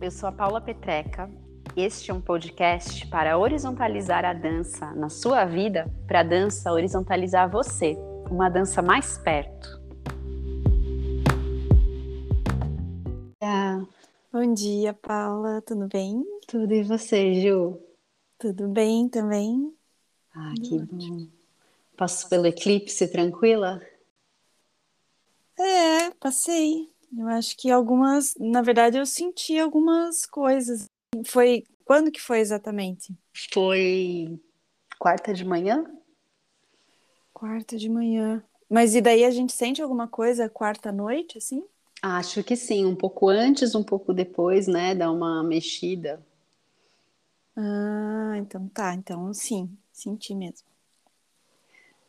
Eu sou a Paula Petreca. Este é um podcast para horizontalizar a dança na sua vida, para a dança horizontalizar você, uma dança mais perto. Ah, Bom dia, Paula, tudo bem? Tudo e você, Ju? Tudo bem também. Ah, que bom. Passou pelo eclipse tranquila? É, passei. Eu acho que algumas, na verdade, eu senti algumas coisas. Foi quando que foi exatamente? Foi quarta de manhã? Quarta de manhã. Mas e daí a gente sente alguma coisa quarta noite, assim? Acho que sim, um pouco antes, um pouco depois, né? Dá uma mexida. Ah, então tá. Então sim, senti mesmo.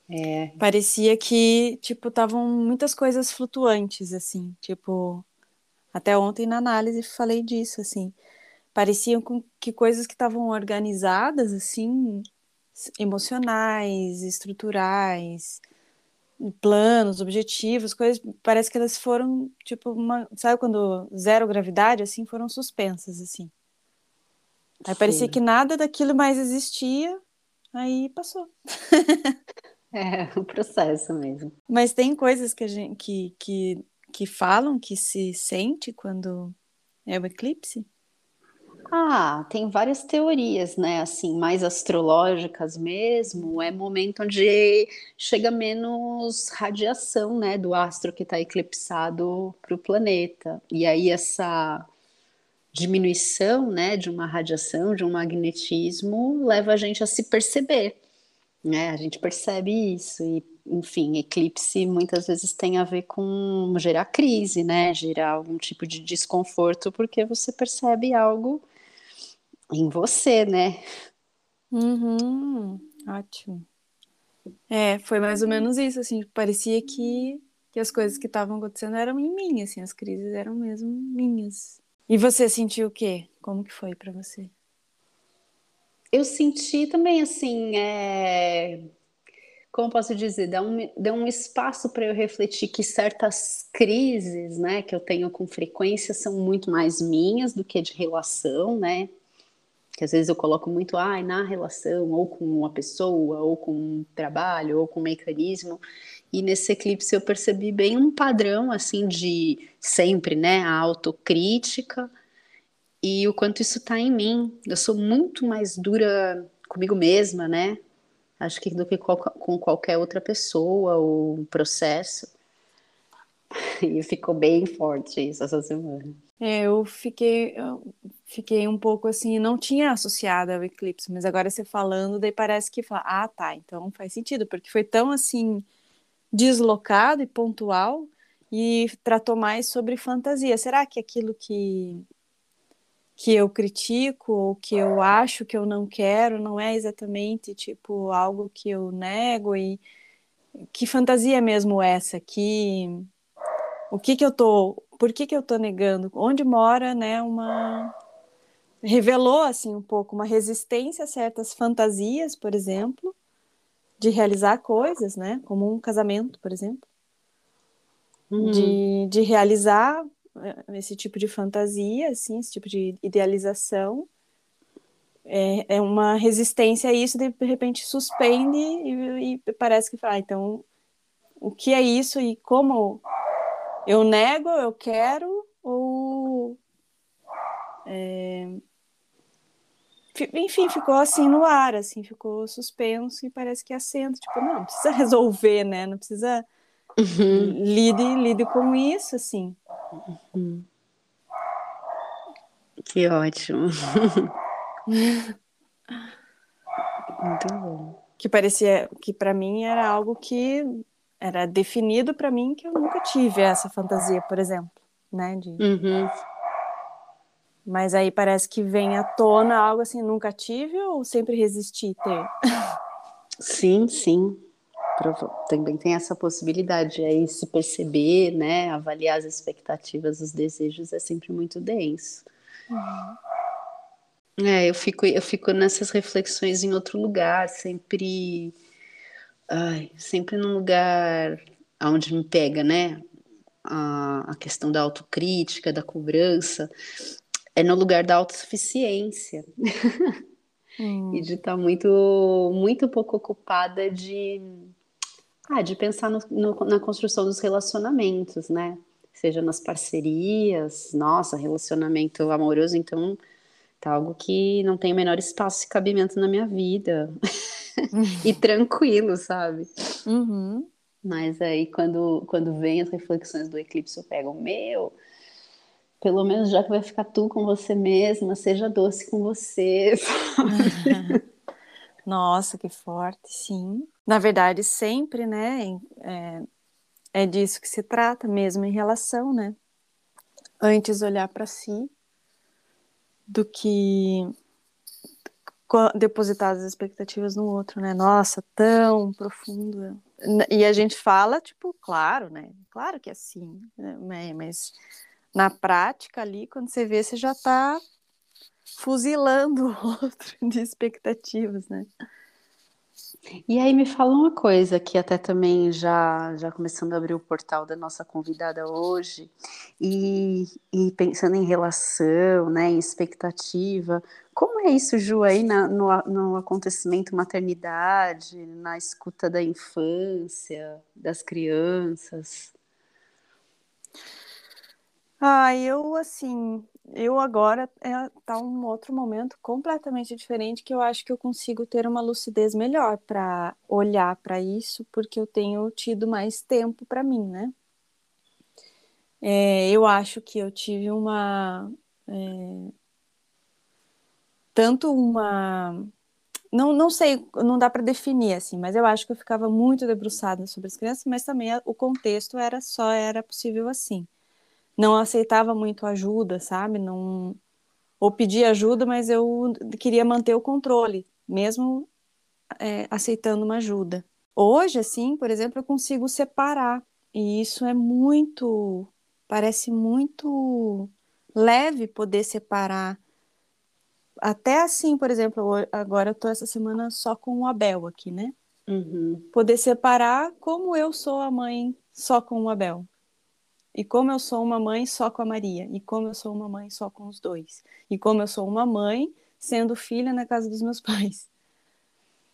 É. Parecia que, tipo, estavam muitas coisas flutuantes, assim, tipo, até ontem na análise falei disso, assim, pareciam que coisas que estavam organizadas, assim, emocionais, estruturais, planos, objetivos, coisas, parece que elas foram, tipo, uma, sabe quando zero gravidade, assim, foram suspensas, assim. Aí Sim. parecia que nada daquilo mais existia, aí passou. É, o processo mesmo. Mas tem coisas que, a gente, que, que, que falam que se sente quando é o eclipse? Ah, tem várias teorias, né? Assim, mais astrológicas mesmo. É momento onde chega menos radiação, né, do astro que está eclipsado para o planeta. E aí essa diminuição, né, de uma radiação, de um magnetismo, leva a gente a se perceber né? A gente percebe isso e, enfim, eclipse muitas vezes tem a ver com gerar crise, né? Gerar algum tipo de desconforto porque você percebe algo em você, né? Uhum, ótimo. É, foi mais ou menos isso, assim, parecia que, que as coisas que estavam acontecendo eram em mim, assim, as crises eram mesmo minhas. E você sentiu o quê? Como que foi para você? Eu senti também assim, é... como posso dizer, dá um, dá um espaço para eu refletir que certas crises, né, que eu tenho com frequência são muito mais minhas do que de relação, né? Que às vezes eu coloco muito, ai, na relação, ou com uma pessoa, ou com um trabalho, ou com um mecanismo. E nesse eclipse eu percebi bem um padrão, assim, de sempre, né, a autocrítica, e o quanto isso está em mim. Eu sou muito mais dura comigo mesma, né? Acho que do que com qualquer outra pessoa ou processo. E ficou bem forte isso essa semana. É, eu fiquei, eu fiquei um pouco assim, não tinha associado ao eclipse, mas agora você falando, daí parece que fala, ah, tá, então faz sentido, porque foi tão assim deslocado e pontual e tratou mais sobre fantasia. Será que aquilo que que eu critico ou que eu acho que eu não quero não é exatamente tipo algo que eu nego e que fantasia mesmo essa? Que o que que eu tô por que que eu tô negando? Onde mora né uma revelou assim um pouco uma resistência a certas fantasias por exemplo de realizar coisas né como um casamento por exemplo. Uhum. de, de realizar esse tipo de fantasia, assim, esse tipo de idealização. É, é uma resistência a isso, de repente suspende e, e parece que fala, ah, então, o que é isso e como eu nego, eu quero, ou. É, enfim, ficou assim no ar, assim, ficou suspenso e parece que assenta, tipo, não, não precisa resolver, né? Não precisa uhum. lide, lide com isso, assim. Uhum. Que ótimo. Muito bom. Que parecia que para mim era algo que era definido para mim que eu nunca tive essa fantasia, por exemplo, né? De... Uhum. Mas aí parece que vem à tona algo assim, nunca tive ou sempre resisti ter? Sim, sim. Também tem essa possibilidade aí se perceber, né? Avaliar as expectativas, os desejos é sempre muito denso. Uhum. É, eu fico, eu fico nessas reflexões em outro lugar, sempre, ai, sempre num lugar onde me pega, né? A, a questão da autocrítica, da cobrança, é no lugar da autossuficiência. Hum. e de estar tá muito, muito pouco ocupada de, ah, de pensar no, no, na construção dos relacionamentos, né? Seja nas parcerias, nossa, relacionamento amoroso, então tá algo que não tem o menor espaço e cabimento na minha vida. e tranquilo, sabe? Uhum. Mas aí quando, quando vem as reflexões do eclipse, eu pego, meu, pelo menos já que vai ficar tu com você mesma, seja doce com você. Nossa, que forte, sim. Na verdade, sempre, né? É, é disso que se trata, mesmo em relação, né? Antes olhar para si do que depositar as expectativas no outro, né? Nossa, tão profundo. E a gente fala, tipo, claro, né? Claro que é assim, né? mas na prática ali, quando você vê, você já está fuzilando o outro de expectativas, né? E aí me fala uma coisa que até também já já começando a abrir o portal da nossa convidada hoje e, e pensando em relação, né, em expectativa, como é isso, Ju, aí na, no, no acontecimento maternidade, na escuta da infância, das crianças? Ah, eu assim, eu agora é, tá um outro momento completamente diferente que eu acho que eu consigo ter uma lucidez melhor para olhar para isso, porque eu tenho tido mais tempo para mim, né? É, eu acho que eu tive uma é, tanto uma não, não sei, não dá para definir assim, mas eu acho que eu ficava muito debruçada sobre as crianças, mas também o contexto era só era possível assim não aceitava muito ajuda, sabe? Não ou pedia ajuda, mas eu queria manter o controle, mesmo é, aceitando uma ajuda. Hoje, assim, por exemplo, eu consigo separar e isso é muito, parece muito leve poder separar. Até assim, por exemplo, agora eu tô essa semana só com o Abel aqui, né? Uhum. Poder separar como eu sou a mãe só com o Abel. E como eu sou uma mãe só com a Maria, e como eu sou uma mãe só com os dois, e como eu sou uma mãe sendo filha na casa dos meus pais.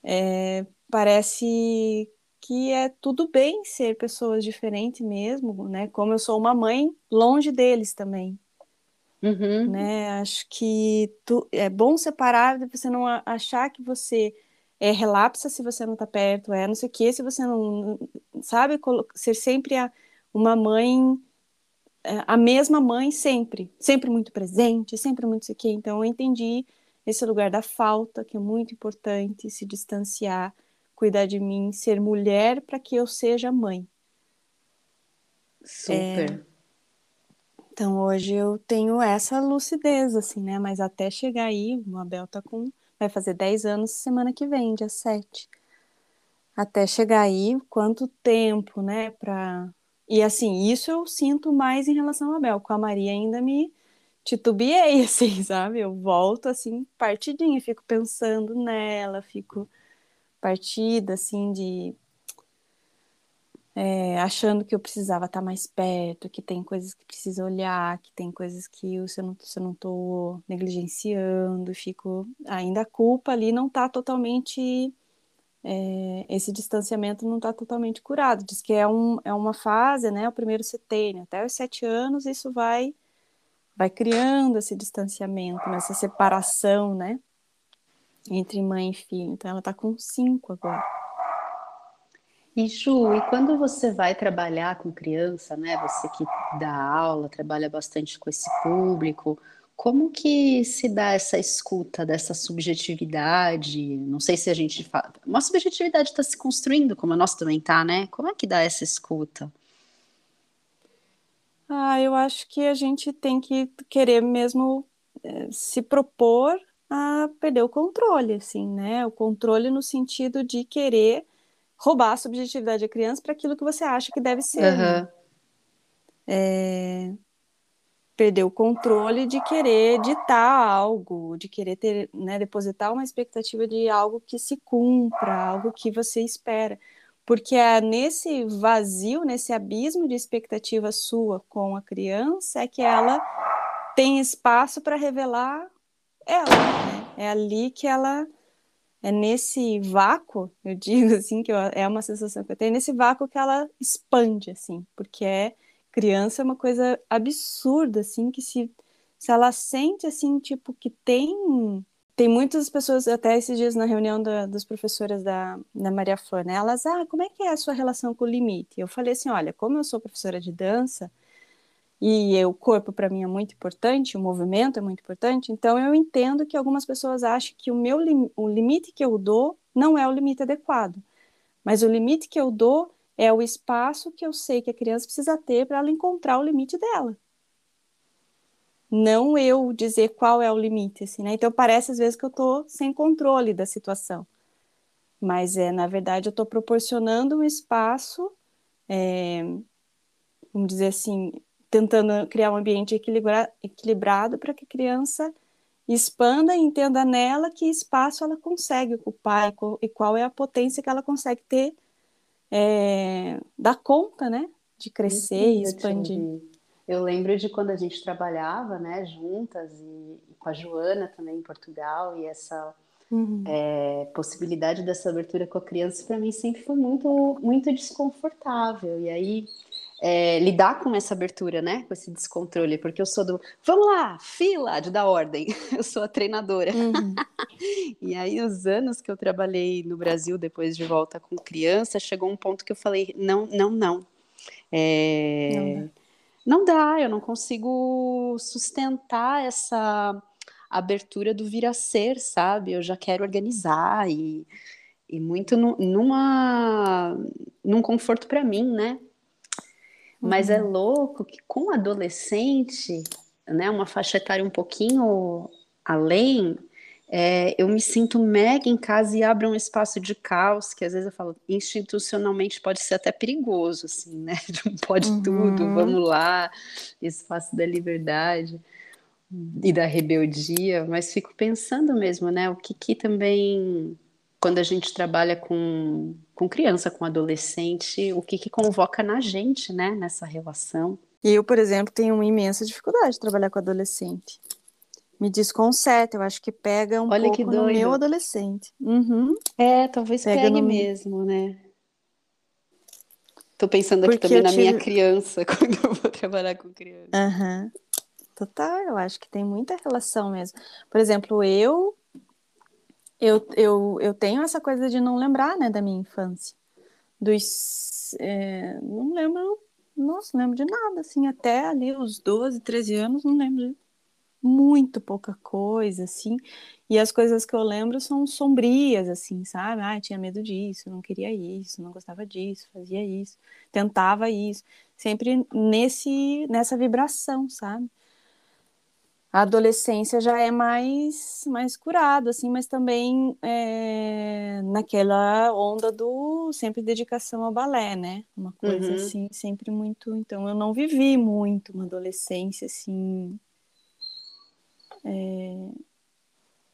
É, parece que é tudo bem ser pessoas diferentes mesmo, né? Como eu sou uma mãe longe deles também. Uhum. Né? Acho que tu, é bom separar, você não achar que você é relapsa se você não está perto, é não sei o que, se você não sabe ser sempre a, uma mãe, a mesma mãe sempre, sempre muito presente, sempre muito isso Então eu entendi esse lugar da falta, que é muito importante, se distanciar, cuidar de mim, ser mulher para que eu seja mãe. Super. É, então hoje eu tenho essa lucidez, assim, né? Mas até chegar aí, o Abel tá com. Vai fazer 10 anos semana que vem, dia 7. Até chegar aí, quanto tempo, né, para e assim, isso eu sinto mais em relação a Bel. Com a Maria ainda me titubeei, assim, sabe? Eu volto assim, partidinha, fico pensando nela, fico partida, assim, de. É, achando que eu precisava estar mais perto, que tem coisas que precisa olhar, que tem coisas que eu, se eu não, se não negligenciando, fico. Ainda a culpa ali não está totalmente é, esse distanciamento não está totalmente curado. Diz que é, um, é uma fase, né, o primeiro setênio, até os sete anos isso vai, vai criando esse distanciamento, essa separação, né, entre mãe e filho. Então ela está com cinco agora. E Ju, e quando você vai trabalhar com criança, né, você que dá aula, trabalha bastante com esse público, Como que se dá essa escuta dessa subjetividade? Não sei se a gente fala. Uma subjetividade está se construindo, como a nossa também está, né? Como é que dá essa escuta? Ah, eu acho que a gente tem que querer mesmo é, se propor a perder o controle, assim, né? O controle no sentido de querer roubar a subjetividade da criança para aquilo que você acha que deve ser. Uhum. Né? É... Perder o controle de querer ditar algo, de querer ter, né, depositar uma expectativa de algo que se cumpra, algo que você espera. Porque é nesse vazio, nesse abismo de expectativa sua com a criança, é que ela tem espaço para revelar ela. Né? É ali que ela é nesse vácuo, eu digo assim, que eu, é uma sensação que eu tenho, nesse vácuo que ela expande, assim, porque é criança é uma coisa absurda, assim, que se, se ela sente, assim, tipo, que tem tem muitas pessoas, até esses dias na reunião da, das professoras da, da Maria Flor, né? Elas, ah, como é que é a sua relação com o limite? Eu falei assim, olha, como eu sou professora de dança, e o corpo para mim é muito importante, o movimento é muito importante, então eu entendo que algumas pessoas acham que o meu o limite que eu dou não é o limite adequado, mas o limite que eu dou é o espaço que eu sei que a criança precisa ter para ela encontrar o limite dela. Não eu dizer qual é o limite, assim, né? Então parece às vezes que eu estou sem controle da situação, mas é na verdade eu estou proporcionando um espaço, é, vamos dizer assim, tentando criar um ambiente equilibrado para que a criança expanda e entenda nela que espaço ela consegue ocupar e qual é a potência que ela consegue ter, é, dar conta, né? De crescer e expandir. Eu lembro de quando a gente trabalhava, né, juntas e, e com a Joana também em Portugal e essa uhum. é, possibilidade dessa abertura com a criança para mim sempre foi muito muito desconfortável. E aí é, lidar com essa abertura, né? Com esse descontrole, porque eu sou do vamos lá, fila de dar ordem, eu sou a treinadora. Uhum. e aí, os anos que eu trabalhei no Brasil depois de volta com criança, chegou um ponto que eu falei: não, não, não. É, não, não dá, eu não consigo sustentar essa abertura do vir a ser, sabe? Eu já quero organizar e, e muito no, numa, num conforto para mim, né? Mas é uhum. louco que com adolescente, né, uma faixa etária um pouquinho além, é, eu me sinto mega em casa e abro um espaço de caos, que às vezes eu falo, institucionalmente pode ser até perigoso, assim, né? Pode uhum. tudo, vamos lá, espaço da liberdade e da rebeldia, mas fico pensando mesmo, né? O que, que também quando a gente trabalha com, com criança, com adolescente, o que, que convoca na gente, né, nessa relação. Eu, por exemplo, tenho uma imensa dificuldade de trabalhar com adolescente. Me desconcerta, eu acho que pega um Olha pouco no meu adolescente. Uhum. É, talvez pega pegue no... mesmo, né? Tô pensando aqui Porque também na tive... minha criança, quando eu vou trabalhar com criança. Uhum. Total, eu acho que tem muita relação mesmo. Por exemplo, eu eu, eu, eu tenho essa coisa de não lembrar, né, da minha infância. Dos. É, não lembro. Nossa, não lembro de nada, assim, até ali os 12, 13 anos, não lembro de muito pouca coisa, assim. E as coisas que eu lembro são sombrias, assim, sabe? Ah, tinha medo disso, não queria isso, não gostava disso, fazia isso, tentava isso. Sempre nesse, nessa vibração, sabe? A adolescência já é mais mais curado assim mas também é, naquela onda do sempre dedicação ao balé né? Uma coisa uhum. assim sempre muito então eu não vivi muito uma adolescência assim é,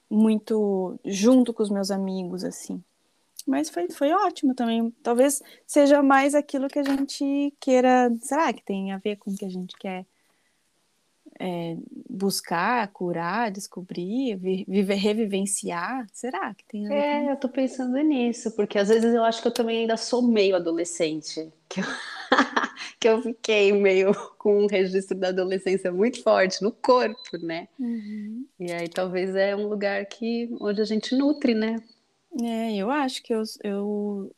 muito junto com os meus amigos assim. Mas foi, foi ótimo também. Talvez seja mais aquilo que a gente queira será que tem a ver com o que a gente quer é, buscar, curar, descobrir, viver, revivenciar? Será que tem? É, eu tô pensando nisso, porque às vezes eu acho que eu também ainda sou meio adolescente, que eu, que eu fiquei meio com um registro da adolescência muito forte no corpo, né? Uhum. E aí talvez é um lugar que onde a gente nutre, né? É, eu acho que eu, eu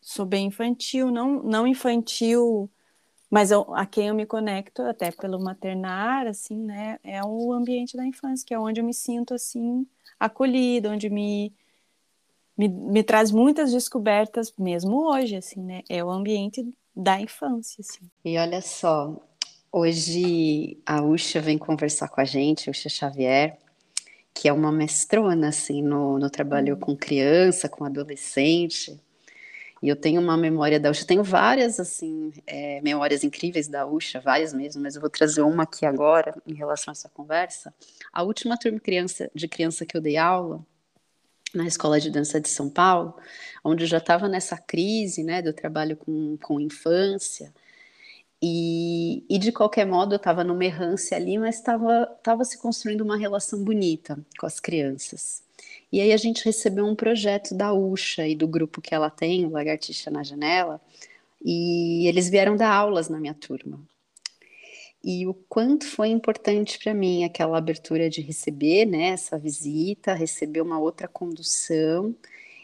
sou bem infantil, não, não infantil Mas eu, a quem eu me conecto, até pelo maternar, assim, né, é o ambiente da infância, que é onde eu me sinto, assim, acolhida, onde me, me, me traz muitas descobertas, mesmo hoje, assim, né, é o ambiente da infância, assim. E olha só, hoje a Uxa vem conversar com a gente, Uxa Xavier, que é uma mestrona, assim, no, no trabalho uhum. com criança, com adolescente, e eu tenho uma memória da Uxa, tenho várias, assim, é, memórias incríveis da Uxa, várias mesmo, mas eu vou trazer uma aqui agora, em relação a essa conversa. A última turma criança, de criança que eu dei aula, na Escola de Dança de São Paulo, onde eu já estava nessa crise, né, do trabalho com, com infância, e, e de qualquer modo eu estava numa errância ali, mas estava se construindo uma relação bonita com as crianças. E aí a gente recebeu um projeto da Uxa e do grupo que ela tem, o Lagartixa na Janela, e eles vieram dar aulas na minha turma. E o quanto foi importante para mim aquela abertura de receber né, essa visita, receber uma outra condução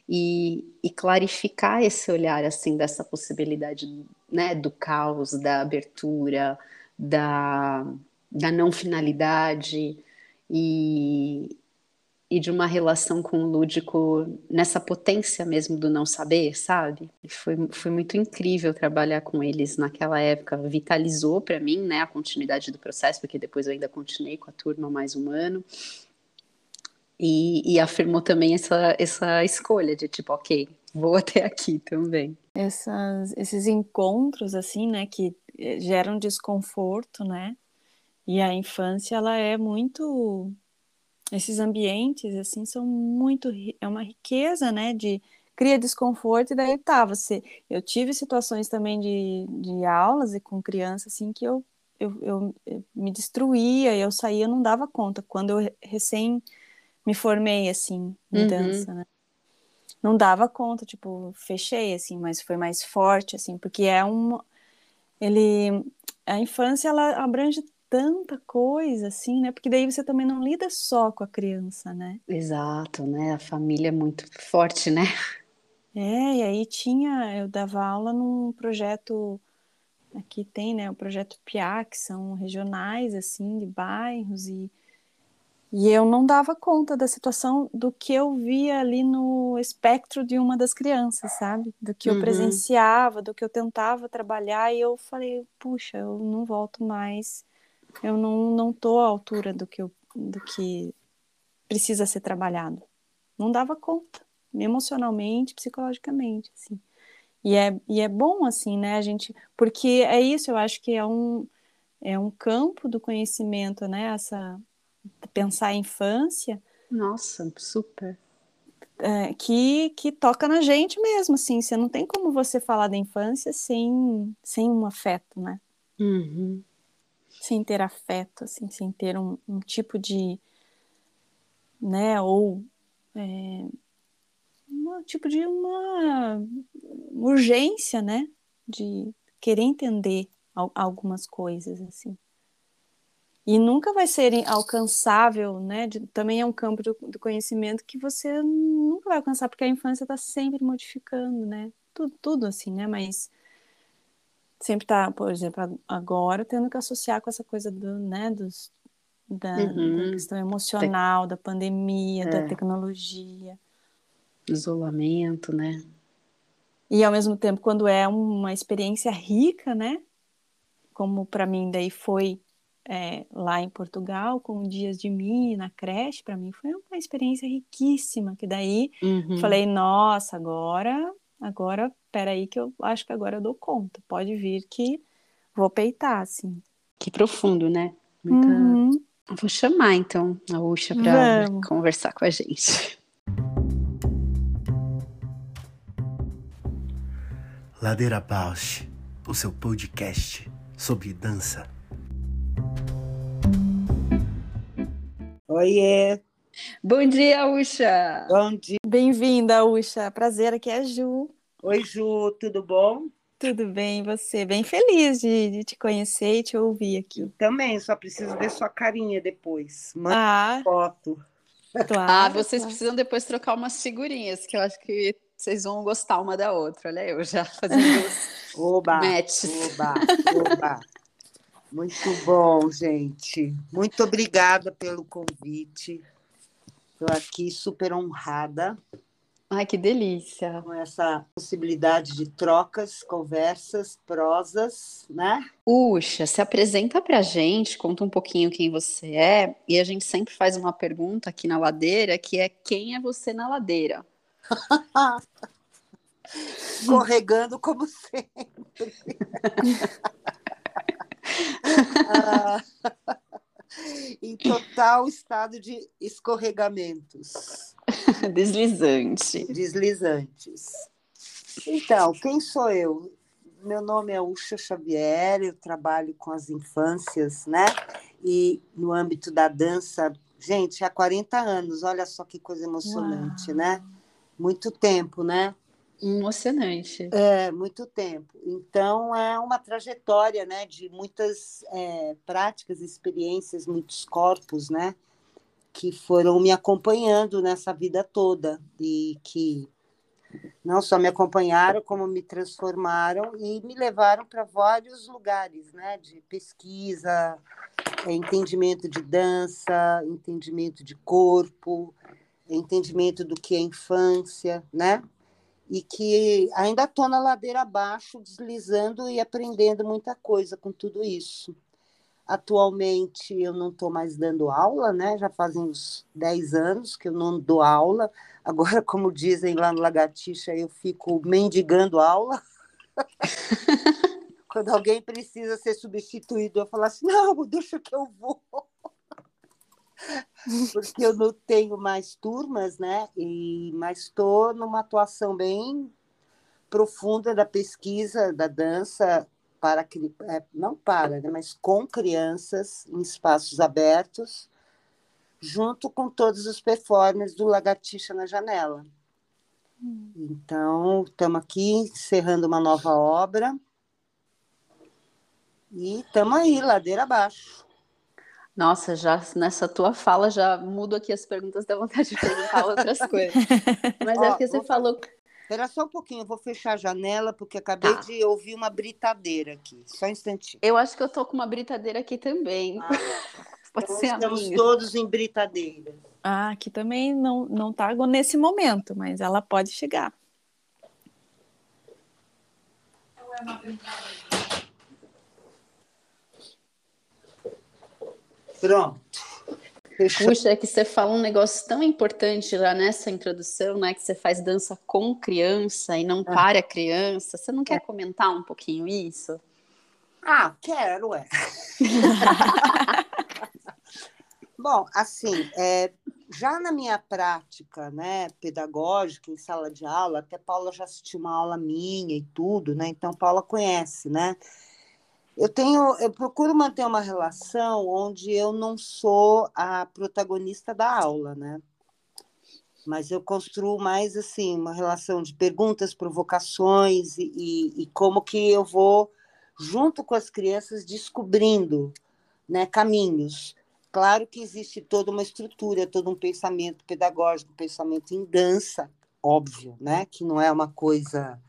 e, e clarificar esse olhar assim dessa possibilidade né, do caos, da abertura, da, da não finalidade. E, e de uma relação com o lúdico nessa potência mesmo do não saber, sabe? Foi, foi muito incrível trabalhar com eles naquela época. Vitalizou para mim né, a continuidade do processo, porque depois eu ainda continuei com a turma mais um ano. E, e afirmou também essa, essa escolha de tipo, ok, vou até aqui também. Essas, esses encontros, assim, né, que eh, geram desconforto, né? E a infância, ela é muito esses ambientes assim são muito é uma riqueza né de cria desconforto e daí tá você eu tive situações também de, de aulas e com criança assim que eu, eu, eu, eu me destruía eu saía eu não dava conta quando eu recém me formei assim em uhum. dança né não dava conta tipo fechei assim mas foi mais forte assim porque é um ele a infância ela abrange tanta coisa, assim, né? Porque daí você também não lida só com a criança, né? Exato, né? A família é muito forte, né? É, e aí tinha, eu dava aula num projeto, aqui tem, né, o projeto PIA, que são regionais, assim, de bairros, e, e eu não dava conta da situação do que eu via ali no espectro de uma das crianças, sabe? Do que eu uhum. presenciava, do que eu tentava trabalhar, e eu falei, puxa, eu não volto mais eu não não tô à altura do que eu, do que precisa ser trabalhado. Não dava conta, emocionalmente, psicologicamente, assim. E é, e é bom assim, né, a gente, porque é isso, eu acho que é um é um campo do conhecimento, né, essa pensar a infância. Nossa, super. É, que, que toca na gente mesmo, assim, você não tem como você falar da infância sem, sem um afeto, né? Uhum sem ter afeto, assim, sem ter um, um tipo de, né, ou é, um tipo de uma urgência, né, de querer entender algumas coisas, assim. E nunca vai ser alcançável, né? De, também é um campo do, do, conhecimento que você nunca vai alcançar, porque a infância está sempre modificando, né? Tudo, tudo assim, né? Mas sempre está, por exemplo, agora tendo que associar com essa coisa do, né, dos, da, uhum. da questão emocional, da pandemia, é. da tecnologia. Isolamento, né? E ao mesmo tempo, quando é uma experiência rica, né? Como para mim daí foi é, lá em Portugal, com dias de mim na creche, para mim foi uma experiência riquíssima. Que daí uhum. falei, nossa, agora agora, peraí que eu acho que agora eu dou conta. Pode vir que vou peitar, assim. Que profundo, né? Muita... Uhum. Vou chamar, então, a Uxa para conversar com a gente. Ladeira Bausch, o seu podcast sobre dança. Oiê! Bom dia, Uxa! Bom dia! Bem-vinda, Uxa! Prazer, aqui é a Ju. Oi, Ju, tudo bom? Tudo bem, você? Bem feliz de, de, te conhecer e te ouvir aqui. Eu também, só preciso ver sua carinha depois. Manda ah, foto. Claro, ah, vocês claro. precisam depois trocar umas figurinhas, que eu acho que vocês vão gostar uma da outra. Olha eu já fazendo os Oba, matches. oba, oba. Muito bom, gente. Muito obrigada pelo convite. Estou aqui super honrada Ai, que delícia. com essa possibilidade de trocas, conversas, prosas, né? Uxa, se apresenta pra gente, conta um pouquinho quem você é, e a gente sempre faz uma pergunta aqui na ladeira, que é quem é você na ladeira? Escorregando como sempre. Ah, em total estado de escorregamentos. Deslizante. deslizantes. Então, quem sou eu? Meu nome é Ucha Xavier, eu trabalho com as infâncias, né? E no âmbito da dança, gente, há 40 anos, olha só que coisa emocionante, Uau. né? Muito tempo, né? Emocionante. É, muito tempo. Então, é uma trajetória, né, de muitas é, práticas, experiências, muitos corpos, né, que foram me acompanhando nessa vida toda e que não só me acompanharam, como me transformaram e me levaram para vários lugares, né, de pesquisa, é, entendimento de dança, entendimento de corpo, entendimento do que é infância, né? E que ainda estou na ladeira abaixo, deslizando e aprendendo muita coisa com tudo isso. Atualmente eu não estou mais dando aula, né? Já fazem uns 10 anos que eu não dou aula. Agora, como dizem lá no Lagartixa, eu fico mendigando aula. Quando alguém precisa ser substituído, eu falo assim: não, deixa que eu vou. Porque eu não tenho mais turmas, né? E, mas estou numa atuação bem profunda da pesquisa da dança para é, não para, né? mas com crianças em espaços abertos, junto com todos os performers do Lagartixa na Janela. Então, estamos aqui encerrando uma nova obra e estamos aí, ladeira abaixo. Nossa, já nessa tua fala já mudo aqui as perguntas, dá vontade de perguntar outras coisas. Mas é Ó, porque você vou falou. Espera só um pouquinho, eu vou fechar a janela, porque acabei Tá. de ouvir uma britadeira aqui. Só um instantinho. Eu acho que eu tô com uma britadeira aqui também. Ah, Pode Então, ser estamos minha. todos em britadeira. Ah, aqui também não, não tá nesse momento, mas ela pode chegar. Pronto. Fechou. Puxa, é que você fala um negócio tão importante lá nessa introdução, né? Que você faz dança com criança e não Ah. para criança. Você não quer comentar um pouquinho isso? Ah, quero, é. Bom, assim, é, já na minha prática, né, pedagógica, em sala de aula, até Paula já assistiu uma aula minha e tudo, né? Então, Paula conhece, né? Eu tenho, eu procuro manter uma relação onde eu não sou a protagonista da aula, né? Mas eu construo mais assim uma relação de perguntas, provocações e, e, e como que eu vou junto com as crianças descobrindo, né, caminhos. Claro que existe toda uma estrutura, todo um pensamento pedagógico, pensamento em dança, óbvio, né, que não é uma coisa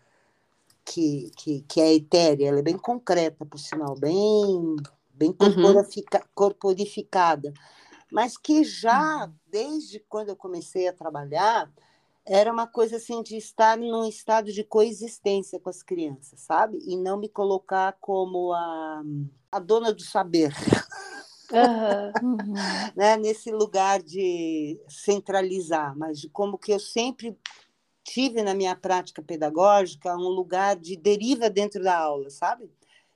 que, que, que é etérea, ela é bem concreta, por sinal, bem, bem corporifica, corporificada, mas que já, desde quando eu comecei a trabalhar, era uma coisa assim de estar num estado de coexistência com as crianças, sabe? E não me colocar como a, a dona do saber. Uhum. né? Nesse lugar de centralizar, mas de como que eu sempre tive na minha prática pedagógica um lugar de deriva dentro da aula, sabe?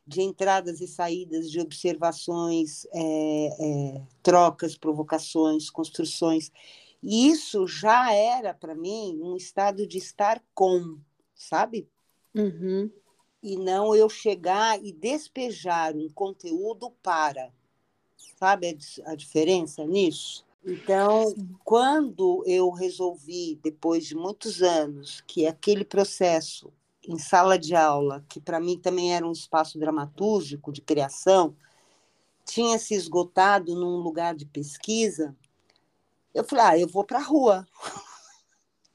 De entradas e saídas, de observações, é, é, trocas, provocações, construções. E isso já era, para mim, um estado de estar com, sabe? Uhum. E não eu chegar e despejar um conteúdo para. Sabe a, a diferença nisso? Então, quando eu resolvi, depois de muitos anos, que aquele processo em sala de aula, que para mim também era um espaço dramatúrgico de criação, tinha se esgotado num lugar de pesquisa, eu falei, ah, eu vou para a rua.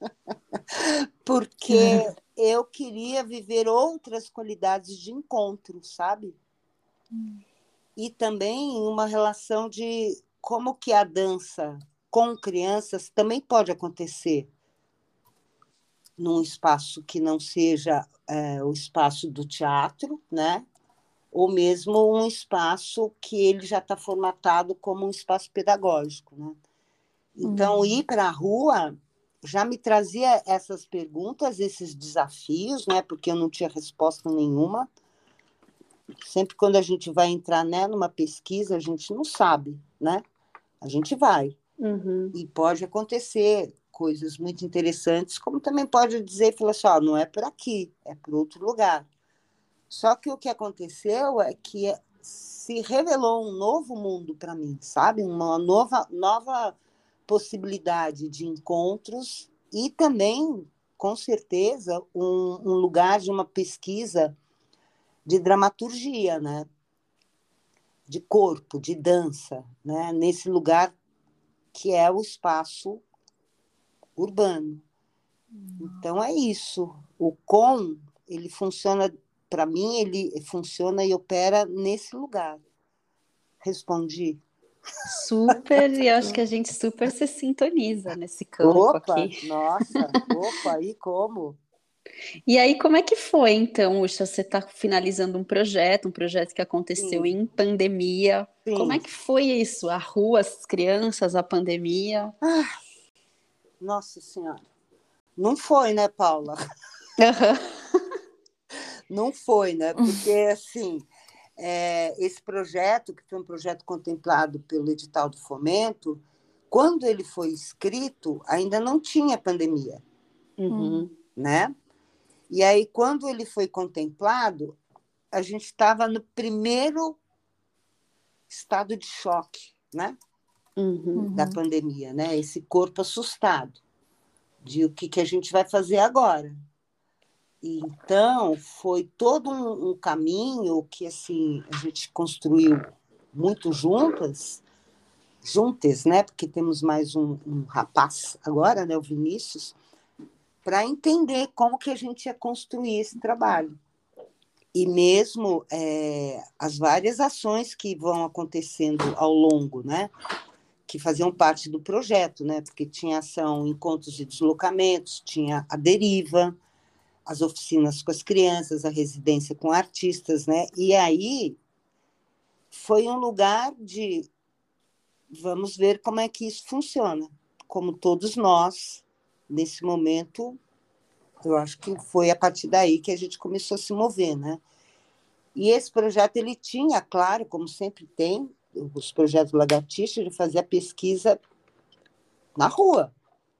Porque eu queria viver outras qualidades de encontro, sabe? E também uma relação de como que a dança com crianças também pode acontecer num espaço que não seja é, o espaço do teatro, né? Ou mesmo um espaço que ele já está formatado como um espaço pedagógico, né? Então, uhum. ir para a rua já me trazia essas perguntas, esses desafios, né? Porque eu não tinha resposta nenhuma. Sempre quando a gente vai entrar né, numa pesquisa, a gente não sabe, né? A gente vai. Uhum. E pode acontecer coisas muito interessantes, como também pode dizer, falar assim, ó, não é por aqui, é por outro lugar. Só que o que aconteceu é que se revelou um novo mundo para mim, sabe? Uma nova, nova possibilidade de encontros e também, com certeza, um, um lugar de uma pesquisa de dramaturgia, né? De corpo, de dança, né? nesse lugar que é o espaço urbano. Então é isso. O com ele funciona para mim, ele funciona e opera nesse lugar. Respondi. Super, e acho que a gente super se sintoniza nesse campo opa, aqui. Nossa, opa, e como? E aí, como é que foi, então, Uxa? Você está finalizando um projeto, um projeto que aconteceu Sim. em pandemia. Sim. Como é que foi isso? A rua, as crianças, a pandemia? Ah, nossa Senhora. Não foi, né, Paula? Não foi, né? Porque, assim, é, esse projeto, que foi um projeto contemplado pelo edital do fomento, quando ele foi escrito, ainda não tinha pandemia, uhum. né? E aí, quando ele foi contemplado, a gente estava no primeiro estado de choque, né? Uhum. Da pandemia, né? Esse corpo assustado de o que, que a gente vai fazer agora, então, foi todo um, um, caminho que assim a gente construiu muito juntas, juntas, né? Porque temos mais um, um rapaz agora, né? O Vinícius, para entender como que a gente ia construir esse trabalho. E mesmo é, as várias ações que vão acontecendo ao longo, né? Que faziam parte do projeto, né? Porque tinha ação encontros de deslocamentos, tinha a deriva, as oficinas com as crianças, a residência com artistas, né? E aí foi um lugar de vamos ver como é que isso funciona. Como todos nós, nesse momento, eu acho que foi a partir daí que a gente começou a se mover, né? E esse projeto ele tinha, claro, como sempre tem, os projetos Lagartixa, de fazer a pesquisa na rua.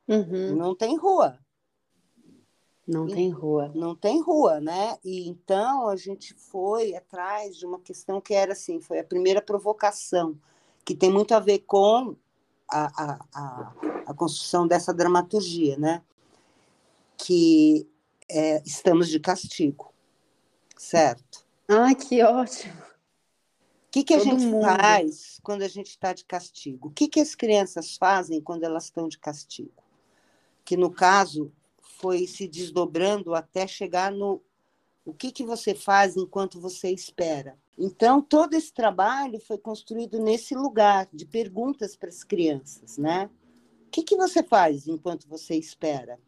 Uhum. Não tem rua. Não tem rua. Não tem rua, né? E então a gente foi atrás de uma questão que era assim, foi a primeira provocação, que tem muito a ver com a, a, a, a construção dessa dramaturgia, né? Que é, estamos de castigo, certo? Ah, que ótimo! O que, que a gente mundo. faz quando a gente está de castigo? O que, que as crianças fazem quando elas estão de castigo? Que no caso foi se desdobrando até chegar no o que, que você faz enquanto você espera. Então, todo esse trabalho foi construído nesse lugar de perguntas para as crianças, né? O que, que você faz enquanto você espera?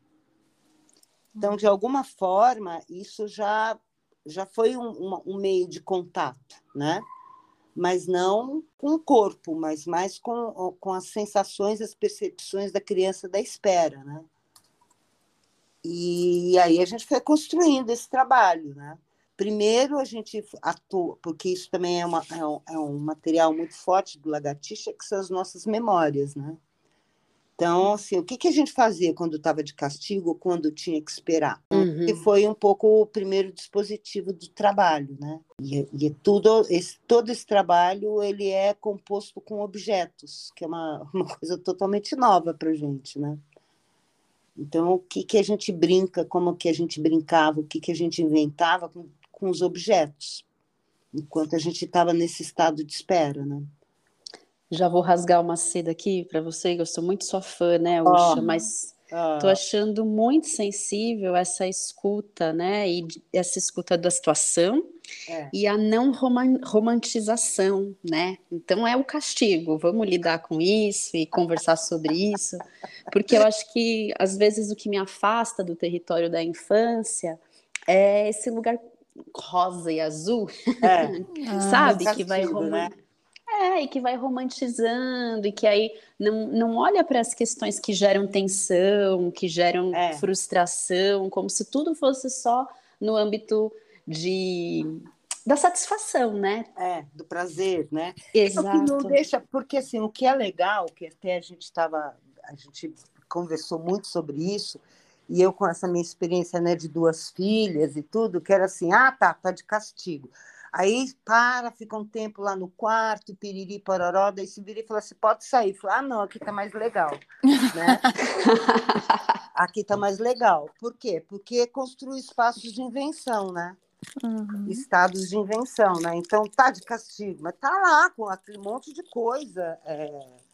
Então, de alguma forma, isso já, já foi um, um meio de contato, né? Mas não com o corpo, mas mais com, com as sensações, as percepções da criança da espera, né? E aí a gente foi construindo esse trabalho, né? Primeiro a gente atua, porque isso também é, uma, é, um, é um material muito forte do Lagartixa, que são as nossas memórias, né? Então, assim, o que, que a gente fazia quando estava de castigo, quando tinha que esperar? Uhum. E foi um pouco o primeiro dispositivo do trabalho, né? E, e tudo esse, todo esse trabalho ele é composto com objetos, que é uma, uma coisa totalmente nova para gente, né? Então, o que, que a gente brinca, como que a gente brincava, o que, que a gente inventava com, com os objetos, enquanto a gente estava nesse estado de espera, né? Já vou rasgar uma seda aqui para você, eu sou muito sua fã, né, Uxa, oh. mas Estou ah. achando muito sensível essa escuta, né? E essa escuta da situação é. e a não romantização, né? Então é o castigo. Vamos lidar com isso e conversar sobre isso, porque eu acho que às vezes o que me afasta do território da infância é esse lugar rosa e azul, é. sabe? Ah, que vai né? É, e que vai romantizando, e que aí não, não olha para as questões que geram tensão, que geram é. frustração, como se tudo fosse só no âmbito de da satisfação, né? É, do prazer, né? Exato. não deixa, porque assim, o que é legal, que até a gente estava, a gente conversou muito sobre isso, e eu com essa minha experiência, né, de duas filhas e tudo, que era assim, ah, tá, tá de castigo. Aí para, fica um tempo lá no quarto, piriri, pororó, daí se vira e fala assim, pode sair. Fala, ah, não, aqui tá mais legal. né? aqui tá mais legal. Por quê? Porque construi espaços de invenção, né? Uhum. Estados de invenção, né? Então tá de castigo, mas tá lá com aquele monte de coisa. É...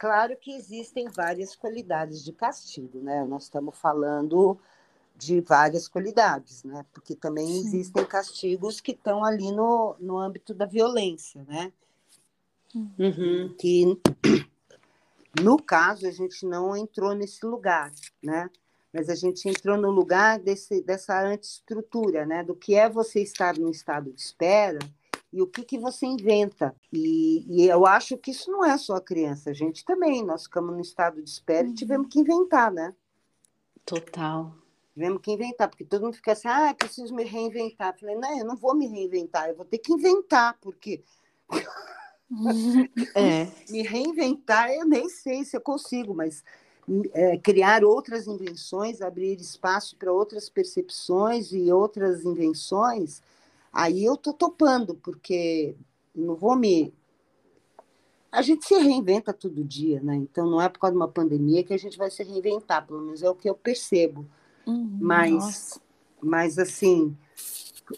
Claro que existem várias qualidades de castigo, né? Nós estamos falando de várias qualidades, né? Porque também Sim. existem castigos que estão ali no, no âmbito da violência, né? Uhum. Que no caso a gente não entrou nesse lugar, né? Mas a gente entrou no lugar desse, dessa antiestrutura, né? Do que é você estar no estado de espera e o que, que você inventa. E, e, eu acho que isso não é só a criança, a gente também. Nós ficamos no estado de espera e tivemos que inventar, né? Total. Tivemos que inventar, porque todo mundo fica assim, ah, preciso me reinventar. Eu falei, não, eu não vou me reinventar, eu vou ter que inventar, porque é. me reinventar eu nem sei se eu consigo, mas é, criar outras invenções, abrir espaço para outras percepções e outras invenções, aí eu tô topando, porque não vou me. A gente se reinventa todo dia, né? Então não é por causa de uma pandemia que a gente vai se reinventar, pelo menos é o que eu percebo. Uhum, mas, mas, assim,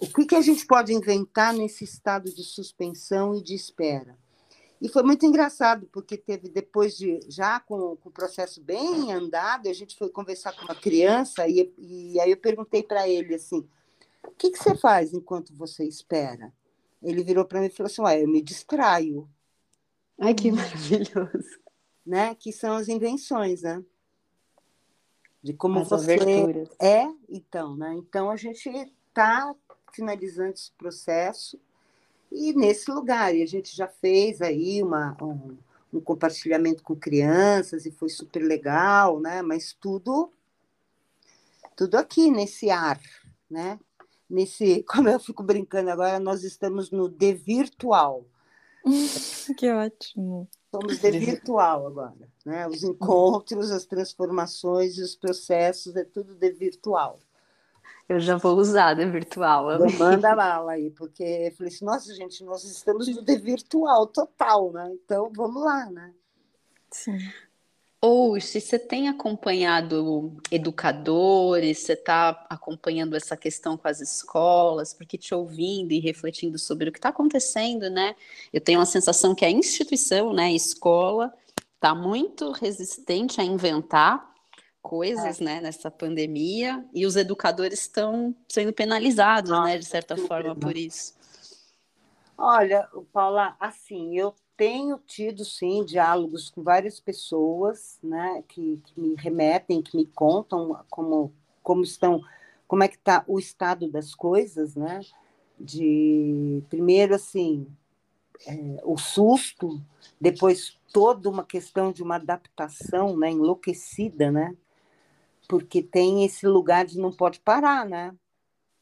o que, que a gente pode inventar nesse estado de suspensão e de espera? E foi muito engraçado, porque teve depois de, já com, com o processo bem andado, a gente foi conversar com uma criança e, e aí eu perguntei para ele assim, o que, que você faz enquanto você espera? Ele virou para mim e falou assim, ah, eu me distraio. Ai, que maravilhoso. Né? Que são as invenções, né? de como As você aberturas. é, então, né? Então a gente está finalizando esse processo e nesse lugar e a gente já fez aí uma um, um, compartilhamento com crianças e foi super legal, né? Mas tudo tudo aqui nesse ar, né? Nesse, como eu fico brincando agora, nós estamos no de virtual. que ótimo. Somos de virtual agora, né? Os encontros, as transformações e os processos é tudo de virtual. Eu já vou usar de virtual. Manda bala aí, porque eu falei assim, nossa, gente, nós estamos no de virtual total, né? Então vamos lá, né? Sim. Ou se você tem acompanhado educadores, você está acompanhando essa questão com as escolas, porque te ouvindo e refletindo sobre o que está acontecendo, né? Eu tenho a sensação que a instituição, né, a escola, está muito resistente a inventar coisas, é. né, nessa pandemia, e os educadores estão sendo penalizados, Nossa, né, de certa forma, por isso. Olha, Paula, assim, eu tenho tido, sim, diálogos com várias pessoas, né, que, que me remetem, que me contam como, como estão, como é que está o estado das coisas, né, de, primeiro, assim, é, o susto, depois toda uma questão de uma adaptação, né, enlouquecida, né, porque tem esse lugar de não pode parar, né,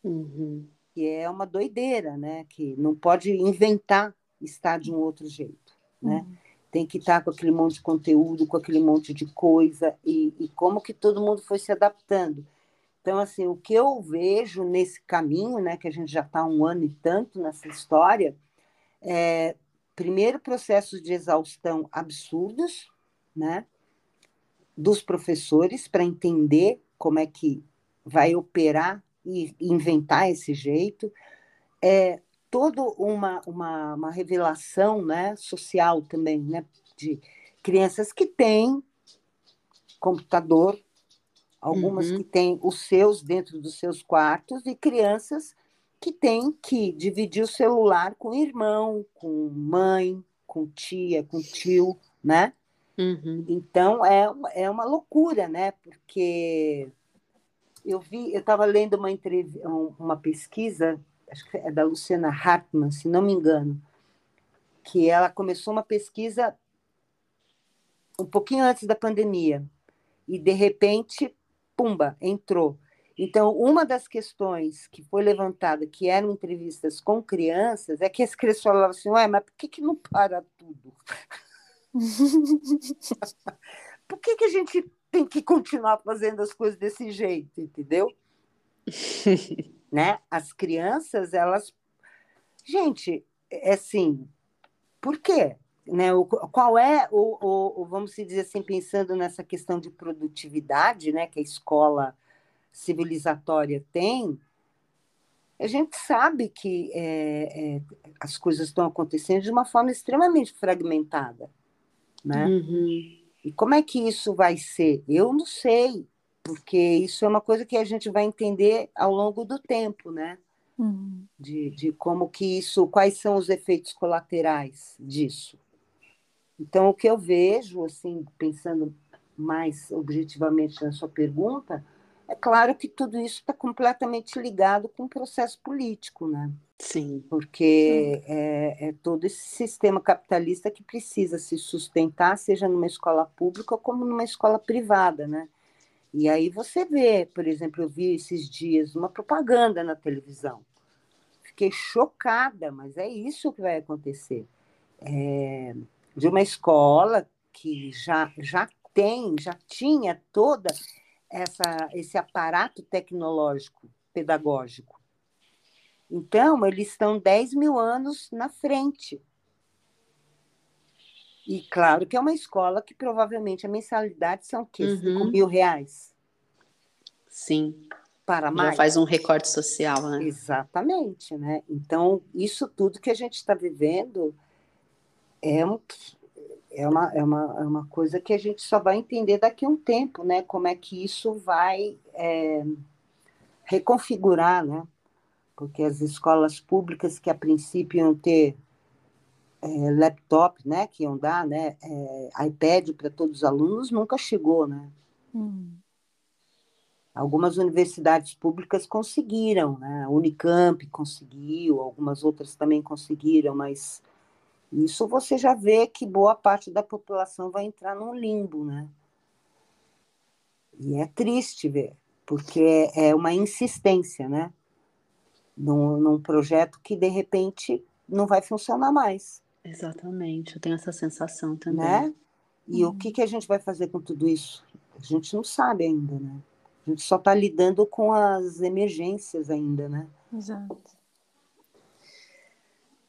uhum. que é uma doideira, né, que não pode inventar estar de um outro jeito né? Uhum. Tem que estar com aquele monte de conteúdo, com aquele monte de coisa, e, e como que todo mundo foi se adaptando. Então, assim, o que eu vejo nesse caminho, né, que a gente já está um ano e tanto nessa história, é, primeiro, processos de exaustão absurdos, né, dos professores para entender como é que vai operar e inventar esse jeito. É, toda uma, uma, uma revelação né, social também, né, de crianças que têm computador Algumas uhum. que têm os seus dentro dos seus quartos e crianças que têm que dividir o celular com irmão, com mãe, com tia, com tio, né? Uhum. Então é, é uma loucura, né? Porque eu vi, eu estava lendo uma, uma pesquisa, acho que é da Luciana Hartmann, se não me engano, que ela começou uma pesquisa um pouquinho antes da pandemia e de repente, pumba, entrou. Então, uma das questões que foi levantada, que eram entrevistas com crianças, é que as crianças falavam assim, ué, mas por que, que não para tudo? por que, que a gente tem que continuar fazendo as coisas desse jeito, entendeu? né? As crianças, elas... Gente, é assim, por quê? Né, o, qual é o, o, o, vamos dizer assim, pensando nessa questão de produtividade, né, que a escola civilizatória tem, a gente sabe que é, é, as coisas estão acontecendo de uma forma extremamente fragmentada, né? Uhum. E como é que isso vai ser? Eu não sei, porque isso é uma coisa que a gente vai entender ao longo do tempo, né? Uhum. De, de como que isso, quais são os efeitos colaterais disso. Então, o que eu vejo, assim, pensando mais objetivamente na sua pergunta, é claro que tudo isso está completamente ligado com o processo político, né? Sim. Porque é, é, todo esse sistema capitalista que precisa se sustentar, seja numa escola pública como numa escola privada, né? E aí você vê, por exemplo, eu vi esses dias uma propaganda na televisão. Fiquei chocada, mas é isso que vai acontecer. É, de uma escola que já, já tem, já tinha toda essa, esse aparato tecnológico pedagógico. Então, eles estão 10 mil anos na frente. E claro que é uma escola que provavelmente a mensalidade são o quê? Uhum. 5 mil reais. Sim. Para mais. Já faz um recorte social, né? Exatamente, né? Então, isso tudo que a gente está vivendo é um, é uma, é, uma, é uma coisa que a gente só vai entender daqui a um tempo, né? Como é que isso vai é, reconfigurar, né? Porque as escolas públicas que a princípio iam ter é, laptop, né? Que iam dar, né? É, iPad para todos os alunos, nunca chegou, né? Hum. Algumas universidades públicas conseguiram, né? A Unicamp conseguiu, algumas outras também conseguiram, mas isso você já vê que boa parte da população vai entrar num limbo, né? E é triste ver, porque é uma insistência, né? Num, num projeto que, de repente, não vai funcionar mais. Exatamente, eu tenho essa sensação também. Né? E hum. o que, que a gente vai fazer com tudo isso? A gente não sabe ainda, né? A gente só está lidando com as emergências ainda, né? Exato.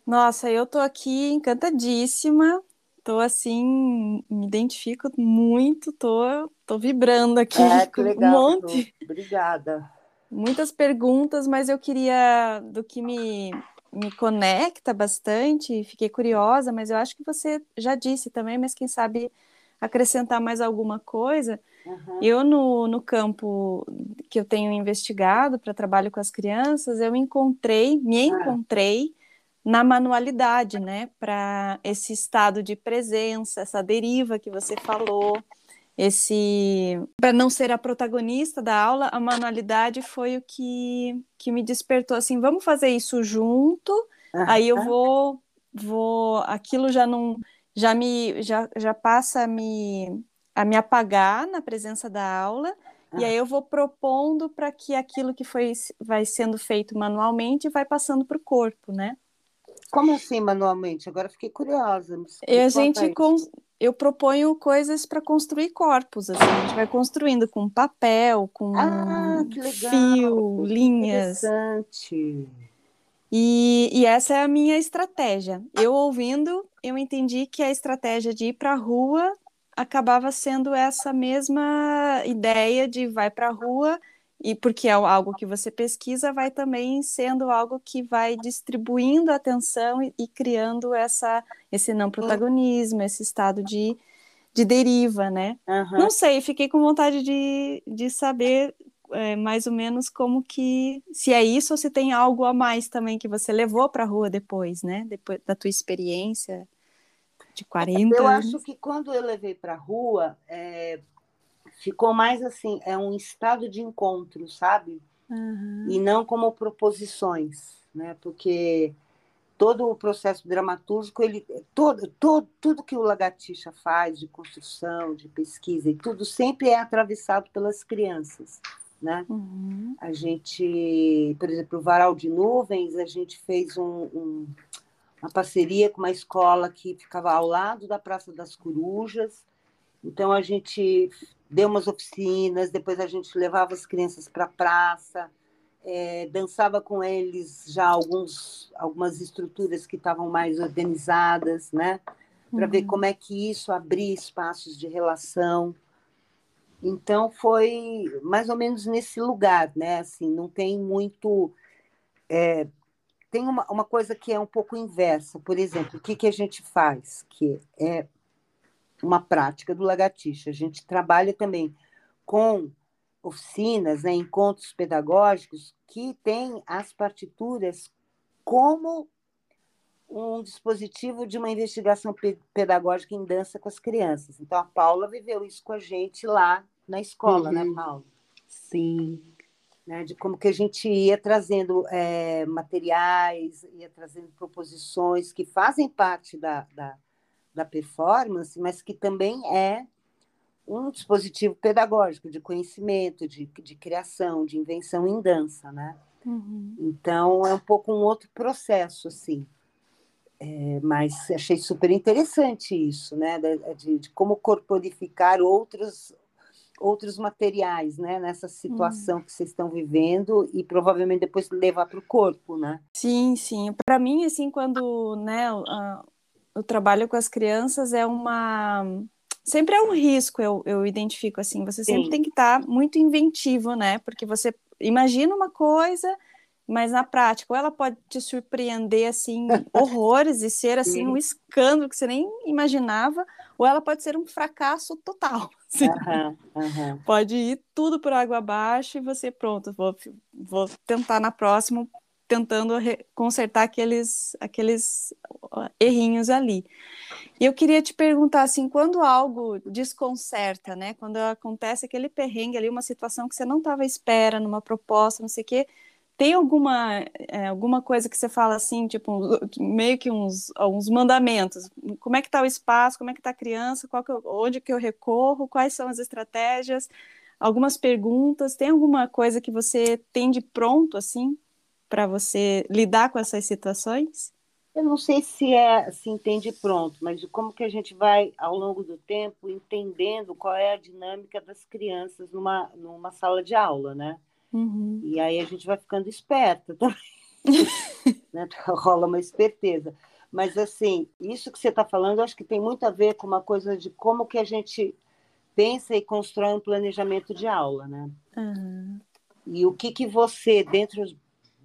Nossa, eu tô aqui encantadíssima. Tô assim, me identifico muito, tô, tô vibrando aqui é, que legal, um monte. Tô. Obrigada. Muitas perguntas, mas eu queria do que me, me conecta bastante, fiquei curiosa, mas eu acho que você já disse também, mas quem sabe acrescentar mais alguma coisa. Uhum. Eu, no, no campo que eu tenho investigado para trabalho com as crianças, eu encontrei, me ah. encontrei na manualidade, né, para esse estado de presença, essa deriva que você falou, esse para não ser a protagonista da aula, a manualidade foi o que que me despertou assim, vamos fazer isso junto, aí eu vou vou aquilo já não já me já, já passa a me a me apagar na presença da aula. E aí eu vou propondo para que aquilo que foi vai sendo feito manualmente vai passando para o corpo, né? Como assim manualmente? Agora fiquei curiosa. E a gente eu proponho coisas para construir corpos, assim, a gente vai construindo com papel, com ah, fio, linhas. Interessante. E, e essa é a minha estratégia. Eu ouvindo, eu entendi que a estratégia de ir para a rua acabava sendo essa mesma ideia de vai para a rua e porque é algo que você pesquisa, vai também sendo algo que vai distribuindo a atenção e, e criando essa, esse não protagonismo, esse estado de, de deriva, né? Aham. Não sei, fiquei com vontade de, de saber é, mais ou menos como que se é isso ou se tem algo a mais também que você levou para a rua depois, né? Depois da tua experiência de 40 Eu anos. acho que quando eu levei para a rua, é, ficou mais assim, é um estado de encontro, sabe? Aham. E não como proposições, né? Porque todo o processo dramatúrgico, ele, todo, todo, tudo que o Lagartixa faz de construção, de pesquisa e tudo, sempre é atravessado pelas crianças, né? Uhum. A gente, por exemplo, o Varal de Nuvens, a gente fez um- um- uma parceria com uma escola que ficava ao lado da Praça das Corujas. Então, a gente deu umas oficinas, depois a gente levava as crianças para a praça, eh, dançava com eles já alguns, algumas estruturas que estavam mais organizadas, né? Para ver Uhum. como é que isso abria espaços de relação. Então foi mais ou menos nesse lugar, né? Assim, não tem muito. é, tem uma, uma coisa que é um pouco inversa. Por exemplo, o que, que a gente faz? Que é uma prática do lagartixa. A gente trabalha também com oficinas, né, encontros pedagógicos que têm as partituras como um dispositivo de uma investigação pe- pedagógica em dança com as crianças. Então, a Paula viveu isso com a gente lá na escola, né, Uhum. Paula? Sim. Né, de como que a gente ia trazendo é, materiais, ia trazendo proposições que fazem parte da, da, da performance, mas que também é um dispositivo pedagógico de conhecimento, de, de criação, de invenção em dança, né? Uhum. Então, é um pouco um outro processo, assim. É, mas achei super interessante isso, né? De, de- como corporificar outros, outros materiais, né? Nessa situação que vocês estão vivendo e provavelmente depois levar para o corpo, né? Sim, sim. Para mim, assim, quando, né, a- o trabalho com as crianças é uma sempre é um risco, eu, eu identifico assim. Você sempre Sim. tem que estar muito inventivo, né? Porque você imagina uma coisa, mas na prática, ou ela pode te surpreender assim, horrores e ser assim um escândalo que você nem imaginava, ou ela pode ser um fracasso total. assim. Pode ir tudo por água abaixo e você, pronto, vou, vou tentar na próxima, tentando consertar aqueles, aqueles errinhos ali. E eu queria te perguntar, assim, quando algo desconcerta, né? Quando acontece aquele perrengue ali, uma situação que você não estava à espera, numa proposta, não sei o quê, tem alguma, é, alguma coisa que você fala assim, tipo, meio que uns, uns mandamentos? Como é que está o espaço? Como é que está a criança? Qual que eu- onde que eu recorro? Quais são as estratégias? Algumas perguntas. Tem alguma coisa que você tem de pronto, assim, para você lidar com essas situações? Eu não sei se é se entende pronto, mas de como que a gente vai, ao longo do tempo, entendendo qual é a dinâmica das crianças numa, numa sala de aula, né? Uhum. E aí a gente vai ficando esperta também. né? Rola uma esperteza. Mas, assim, isso que você está falando, eu acho que tem muito a ver com uma coisa de como que a gente pensa e constrói um planejamento de aula, né? Aham. E o que que você, dentro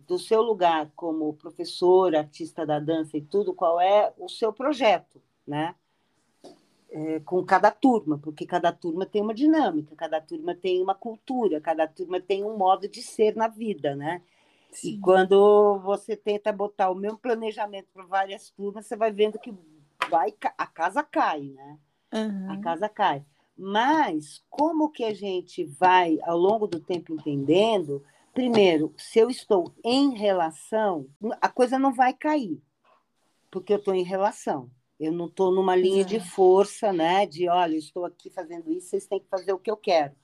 do seu lugar como professor, artista da dança e tudo, qual é o seu projeto, né? É, com cada turma, porque cada turma tem uma dinâmica, cada turma tem uma cultura, cada turma tem um modo de ser na vida, né? E Sim. quando você tenta botar o mesmo planejamento para várias turmas, você vai vendo que vai, a casa cai, né? a Aham. casa cai. Mas como que a gente vai, ao longo do tempo, entendendo? Primeiro, se eu estou em relação, a coisa não vai cair, porque eu estou em relação. Eu não estou numa linha de Exato. força, né? De olha, eu estou aqui fazendo isso, vocês têm que fazer o que eu quero.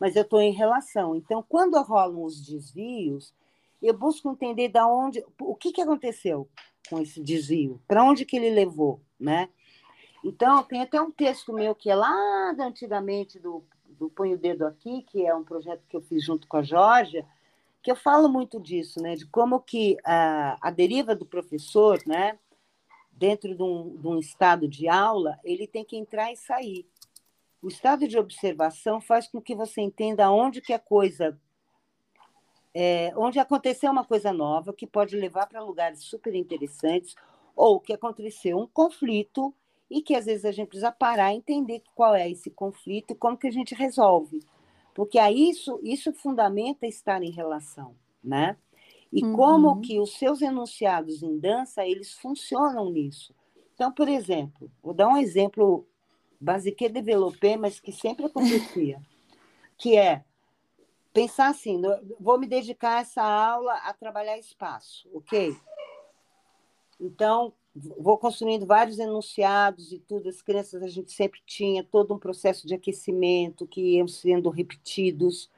Mas eu estou em relação. Então, quando rolam os desvios, eu busco entender da onde, o que, que aconteceu com esse desvio, para onde que ele levou, né? Então, tem até um texto meu que é lá da antigamente, do, do Põe o Dedo Aqui, que é um projeto que eu fiz junto com a Georgia, que eu falo muito disso, né? De como que a, a deriva do professor, né? Dentro de um, de um estado de aula, ele tem que entrar e sair. O estado de observação faz com que você entenda onde que a coisa... É, onde aconteceu uma coisa nova, que pode levar para lugares super interessantes, ou que aconteceu um conflito e que às vezes a gente precisa parar e entender qual é esse conflito e como que a gente resolve. Porque aí isso, isso fundamenta estar em relação, né? E uhum. como que os seus enunciados em dança, eles funcionam nisso. Então, por exemplo, vou dar um exemplo basique developé, mas que sempre acontecia, que é pensar assim, vou me dedicar essa aula a trabalhar espaço, ok? Então, vou construindo vários enunciados e tudo. As crianças, a gente sempre tinha todo um processo de aquecimento que iam sendo repetidos.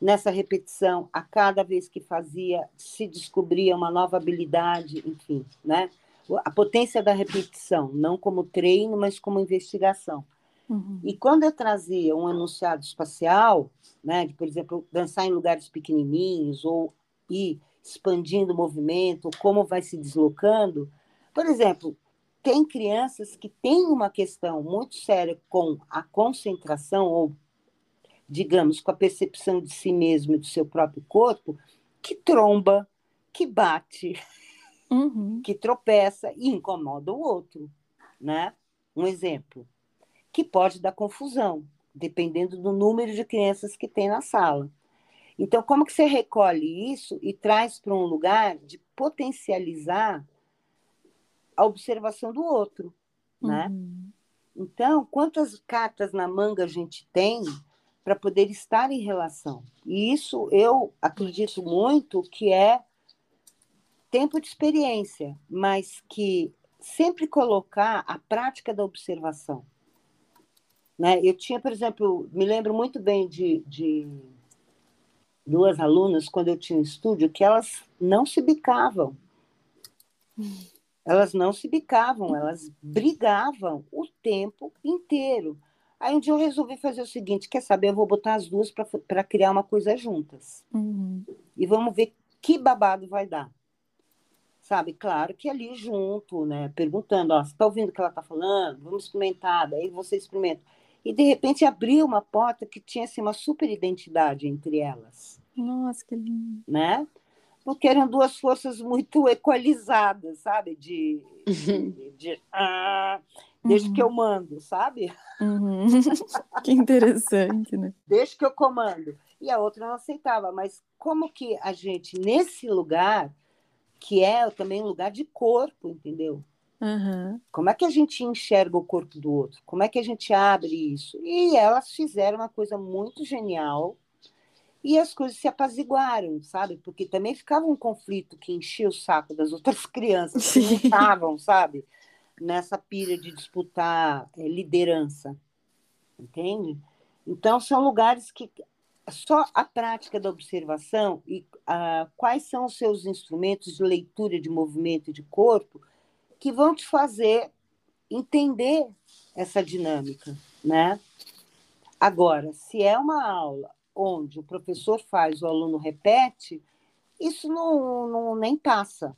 Nessa repetição, a cada vez que fazia, se descobria uma nova habilidade, enfim, né? A potência da repetição, não como treino, mas como investigação. Uhum. E quando eu trazia um enunciado espacial, né, de, por exemplo, dançar em lugares pequenininhos ou ir expandindo o movimento, como vai se deslocando, por exemplo, tem crianças que têm uma questão muito séria com a concentração ou, digamos, com a percepção de si mesmo e do seu próprio corpo, que tromba, que bate, uhum. que tropeça e incomoda o outro, né? Um exemplo, que pode dar confusão, dependendo do número de crianças que tem na sala. Então, como que você recolhe isso e traz para um lugar de potencializar a observação do outro, né? Uhum. Então, quantas cartas na manga a gente tem para poder estar em relação? E isso eu acredito muito que é tempo de experiência, mas que sempre colocar a prática da observação. Né? Eu tinha, por exemplo, me lembro muito bem de, de duas alunas, quando eu tinha um estúdio, que elas não se bicavam. Elas não se bicavam, elas brigavam o tempo inteiro. Aí um dia eu resolvi fazer o seguinte: quer saber? Eu vou botar as duas para criar uma coisa juntas. Uhum. E vamos ver que babado vai dar. Sabe? Claro que ali junto, né? Perguntando: ó, você está ouvindo o que ela está falando? Vamos experimentar. Daí você experimenta. E de repente abriu uma porta que tinha assim, uma super identidade entre elas. Nossa, que lindo. Né? Porque eram duas forças muito equalizadas, sabe? De, de, de ah, desde uhum. que eu mando, sabe? Uhum. que interessante, né? Desde que eu comando. E a outra não aceitava, mas como que a gente, nesse lugar, que é também um lugar de corpo, entendeu? Uhum. Como é que a gente enxerga o corpo do outro? Como é que a gente abre isso? E elas fizeram uma coisa muito genial, e as coisas se apaziguaram, sabe? Porque também ficava um conflito que enchia o saco das outras crianças que não estavam, sabe? Nessa pilha de disputar é, liderança, entende? Então, são lugares que só a prática da observação e ah, quais são os seus instrumentos de leitura de movimento e de corpo que vão te fazer entender essa dinâmica, né? Agora, se é uma aula onde o professor faz, o aluno repete, isso não, não nem passa,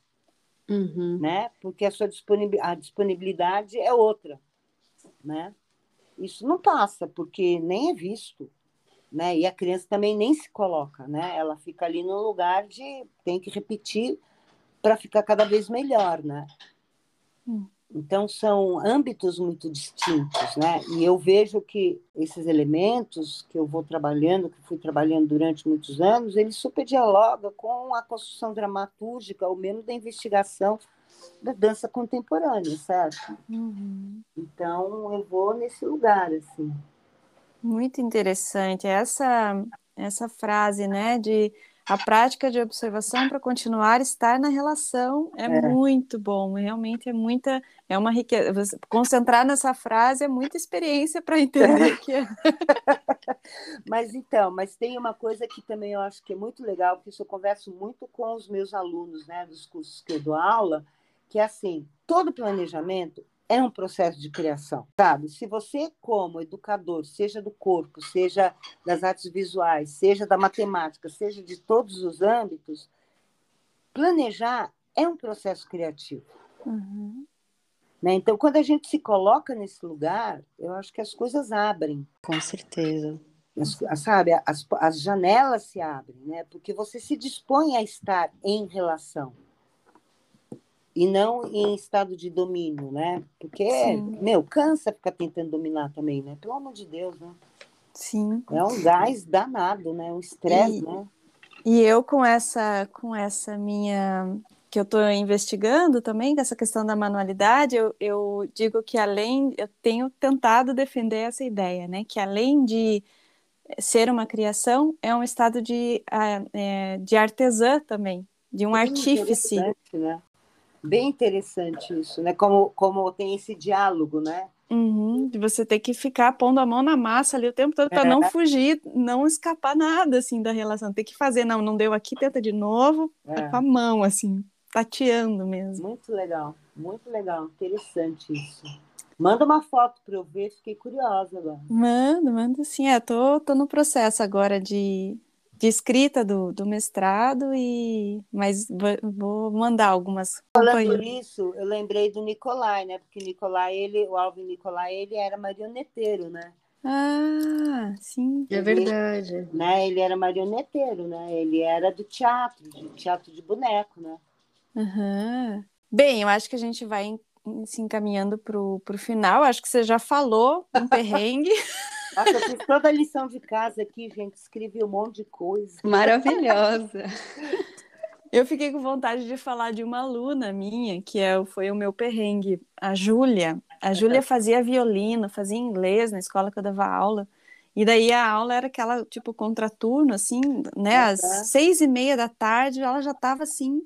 uhum. né? Porque a sua disponibilidade, é outra, né? Isso não passa, porque nem é visto, né? E a criança também nem se coloca, né? Ela fica ali no lugar de tem que repetir para ficar cada vez melhor, né? Hum. Então, são âmbitos muito distintos, né? E eu vejo que esses elementos que eu vou trabalhando, que fui trabalhando durante muitos anos, eles super dialogam com a construção dramatúrgica, ou mesmo da investigação da dança contemporânea, certo? Uhum. Então, eu vou nesse lugar, assim. Muito interessante. Essa, essa frase, né, de a prática de observação para continuar estar na relação é, é, muito bom, realmente é muita, é uma riqueza. Concentrar nessa frase é muita experiência para entender o que é. mas então, mas tem uma coisa que também eu acho que é muito legal, porque isso eu converso muito com os meus alunos, né, dos cursos que eu dou aula, que é assim, todo planejamento é um processo de criação, sabe? Se você, como educador, seja do corpo, seja das artes visuais, seja da matemática, seja de todos os âmbitos, planejar é um processo criativo. Uhum. Né? Então, quando a gente se coloca nesse lugar, eu acho que as coisas abrem. Com certeza. As, sabe, as, as janelas se abrem, né? Porque você se dispõe a estar em relação. E não em estado de domínio, né? Porque, Sim. meu, cansa ficar tentando dominar também, né? Pelo amor de Deus, né? Sim. É um gás danado, né? Um estresse, né? E eu com essa com essa minha que eu estou investigando também, com essa questão da manualidade, eu, eu digo que além, eu tenho tentado defender essa ideia, né? Que além de ser uma criação, é um estado de, ah, é, de artesã também, de um artífice. Né? Bem interessante isso, né? Como, como tem esse diálogo, né? Uhum, de você ter que ficar pondo a mão na massa ali o tempo todo para É. não fugir, não escapar nada assim da relação. Ter que fazer, não, não deu aqui, tenta de novo, É. com a mão assim, tateando mesmo. Muito legal, muito legal, interessante isso. Manda uma foto para eu ver, fiquei curiosa agora. Mando, mando sim. É, tô, tô no processo agora de, de escrita do, do mestrado e mas vou, mandar algumas Falando nisso, eu lembrei do Nicolai, né? Porque Nicolai, ele, o Alvin Nicolai, ele era marioneteiro, né? Ah, sim. É verdade. né? Ele era marioneteiro, né? Ele era do teatro, de teatro de boneco, né? Aham. Bem, eu acho que a gente vai se encaminhando pro, pro final. Acho que você já falou um perrengue. Nossa, eu fiz toda a lição de casa aqui, gente, escrevi um monte de coisa. Maravilhosa. Eu fiquei com vontade de falar de uma aluna minha, que é, foi o meu perrengue, a Júlia. A Júlia fazia violino, fazia inglês na escola que eu dava aula. E daí a aula era aquela, tipo, contraturno, assim, né? Às Uhum. seis e meia da tarde, ela já estava assim,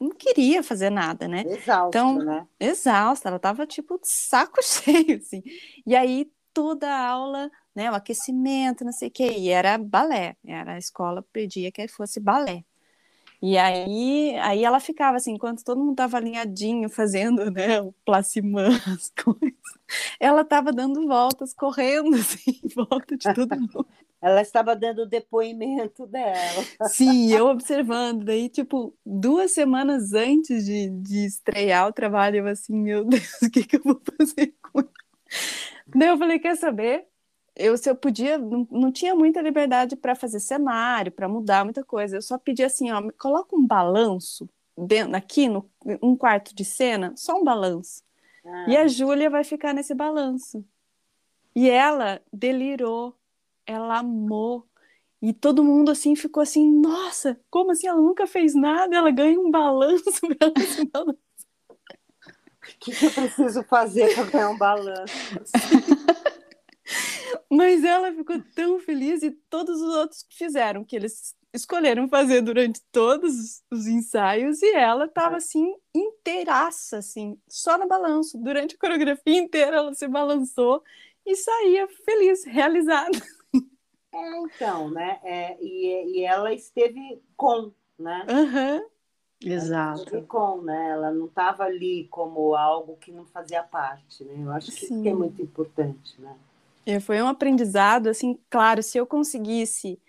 não queria fazer nada, né? Exausto, Então, né? exausta, ela tava tipo de saco cheio, assim. E aí toda a aula, né, o aquecimento, não sei o quê, e era balé, era a escola pedia que fosse balé. E aí, aí ela ficava assim, enquanto todo mundo tava alinhadinho fazendo, né, o placimã, as coisas, ela tava dando voltas, correndo assim, em volta de todo mundo. Ela estava dando o depoimento dela. Sim, eu observando. Daí, tipo, duas semanas antes de, de estrear o trabalho, eu assim, meu Deus, o que que eu vou fazer com? Daí eu falei, quer saber? Eu, se eu podia, não, não tinha muita liberdade para fazer cenário, para mudar muita coisa. Eu só pedi assim, ó, coloca um balanço dentro, aqui no um quarto de cena, só um balanço. Ah, E a Júlia vai ficar nesse balanço. E ela delirou, ela amou. E todo mundo assim ficou assim, nossa, como assim? Ela nunca fez nada, ela ganha um balanço balançar. O que, que eu preciso fazer para ganhar um balanço? Mas ela ficou tão feliz e todos os outros que fizeram, que eles escolheram fazer durante todos os ensaios, e ela tava assim, inteiraça, assim, só no balanço. Durante a coreografia inteira ela se balançou e saía feliz, realizada. É, então, né? É, e, e ela esteve com, né? Aham. Exato. Com, né? Ela não estava ali como algo que não fazia parte, né? Eu acho que isso é Sim. muito importante, né? É, Foi um aprendizado, assim, claro, se eu conseguisse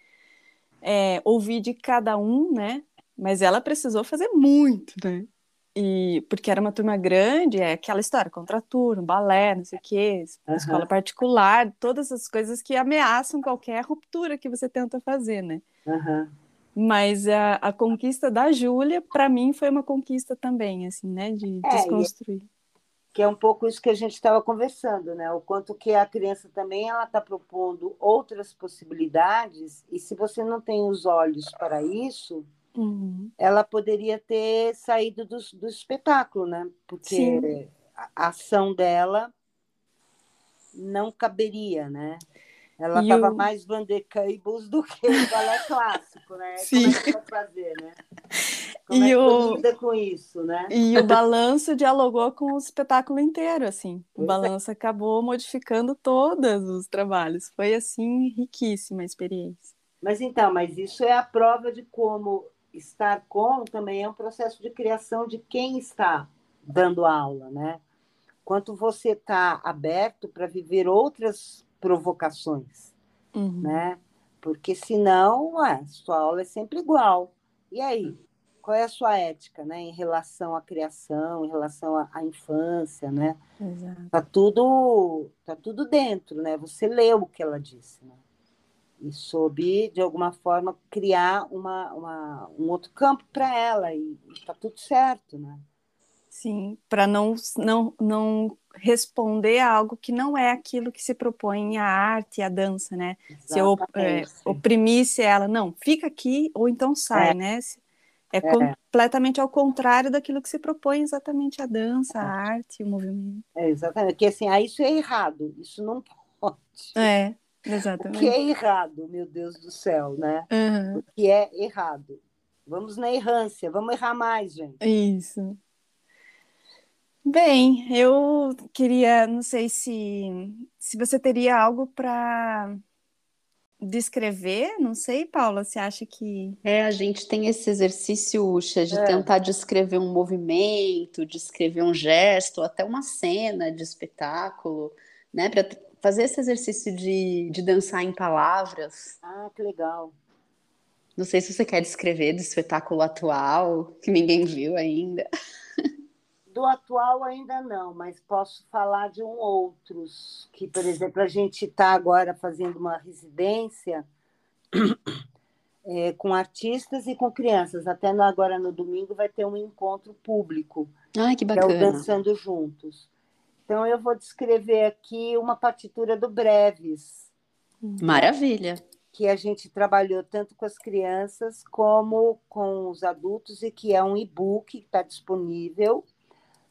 é, ouvir de cada um, né? Mas ela precisou fazer muito, né? E porque era uma turma grande, é aquela história, contraturno, balé, não sei o quê, Aham. escola particular, todas as coisas que ameaçam qualquer ruptura que você tenta fazer, né? Aham. Mas a, a conquista da Júlia, para mim, foi uma conquista também, assim, né? De É, e- desconstruir. que é um pouco isso que a gente estava conversando, né? O quanto que a criança também ela está propondo outras possibilidades e se você não tem os olhos para isso, Uhum. ela poderia ter saído do, do espetáculo, né? Porque a a ação dela não caberia, né? Ela estava o- mais Vander Cables do que o balé clássico, né? Sim. Como é que vai fazer, né? Como E é que o- lida com isso, né? E o balanço dialogou com o espetáculo inteiro, assim. O é. balanço acabou modificando todos os trabalhos. Foi, assim, riquíssima a experiência. Mas então, mas isso é a prova de como estar com também é um processo de criação de quem está dando aula, né? Quanto você está aberto para viver outras provocações, Uhum. né? Porque senão, ué, sua aula é sempre igual. E aí, qual é a sua ética, né? Em relação à criação, em relação à, à infância, né? Exato. Tá tudo, tá tudo dentro, né? Você leu o que ela disse, né? E soube, de alguma forma, criar uma, uma- um outro campo para ela, e, e tá tudo certo, né? Sim, para não, não, não responder a algo que não é aquilo que se propõe a arte, a dança, né? Exatamente. Se eu é, oprimisse ela, não, fica aqui ou então sai, é. né? É, é, completamente ao contrário daquilo que se propõe exatamente a dança, a é. arte, o movimento. É, exatamente, porque assim, ah, isso é errado, isso não pode. É, exatamente. O que é errado, meu Deus do céu, né? Uhum. O que é errado. Vamos na errância, vamos errar mais, gente. Isso. Bem, eu queria, não sei se, se você teria algo para descrever, não sei, Paula, você acha que. É, a gente tem esse exercício, Uxa, de é. tentar descrever um movimento, descrever um gesto, até uma cena de espetáculo, né? Para fazer esse exercício de, de dançar em palavras. Ah, que legal. Não sei se você quer descrever do espetáculo atual, que ninguém viu ainda. Do atual ainda não, mas posso falar de um outros, que, por exemplo, a gente está agora fazendo uma residência é, com artistas e com crianças. Até no, agora no domingo vai ter um encontro público. Ai, que bacana. Que é o Dançando Juntos. Então eu vou descrever aqui uma partitura do Breves. Maravilha. Que a gente trabalhou tanto com as crianças como com os adultos e que é um e-book que está disponível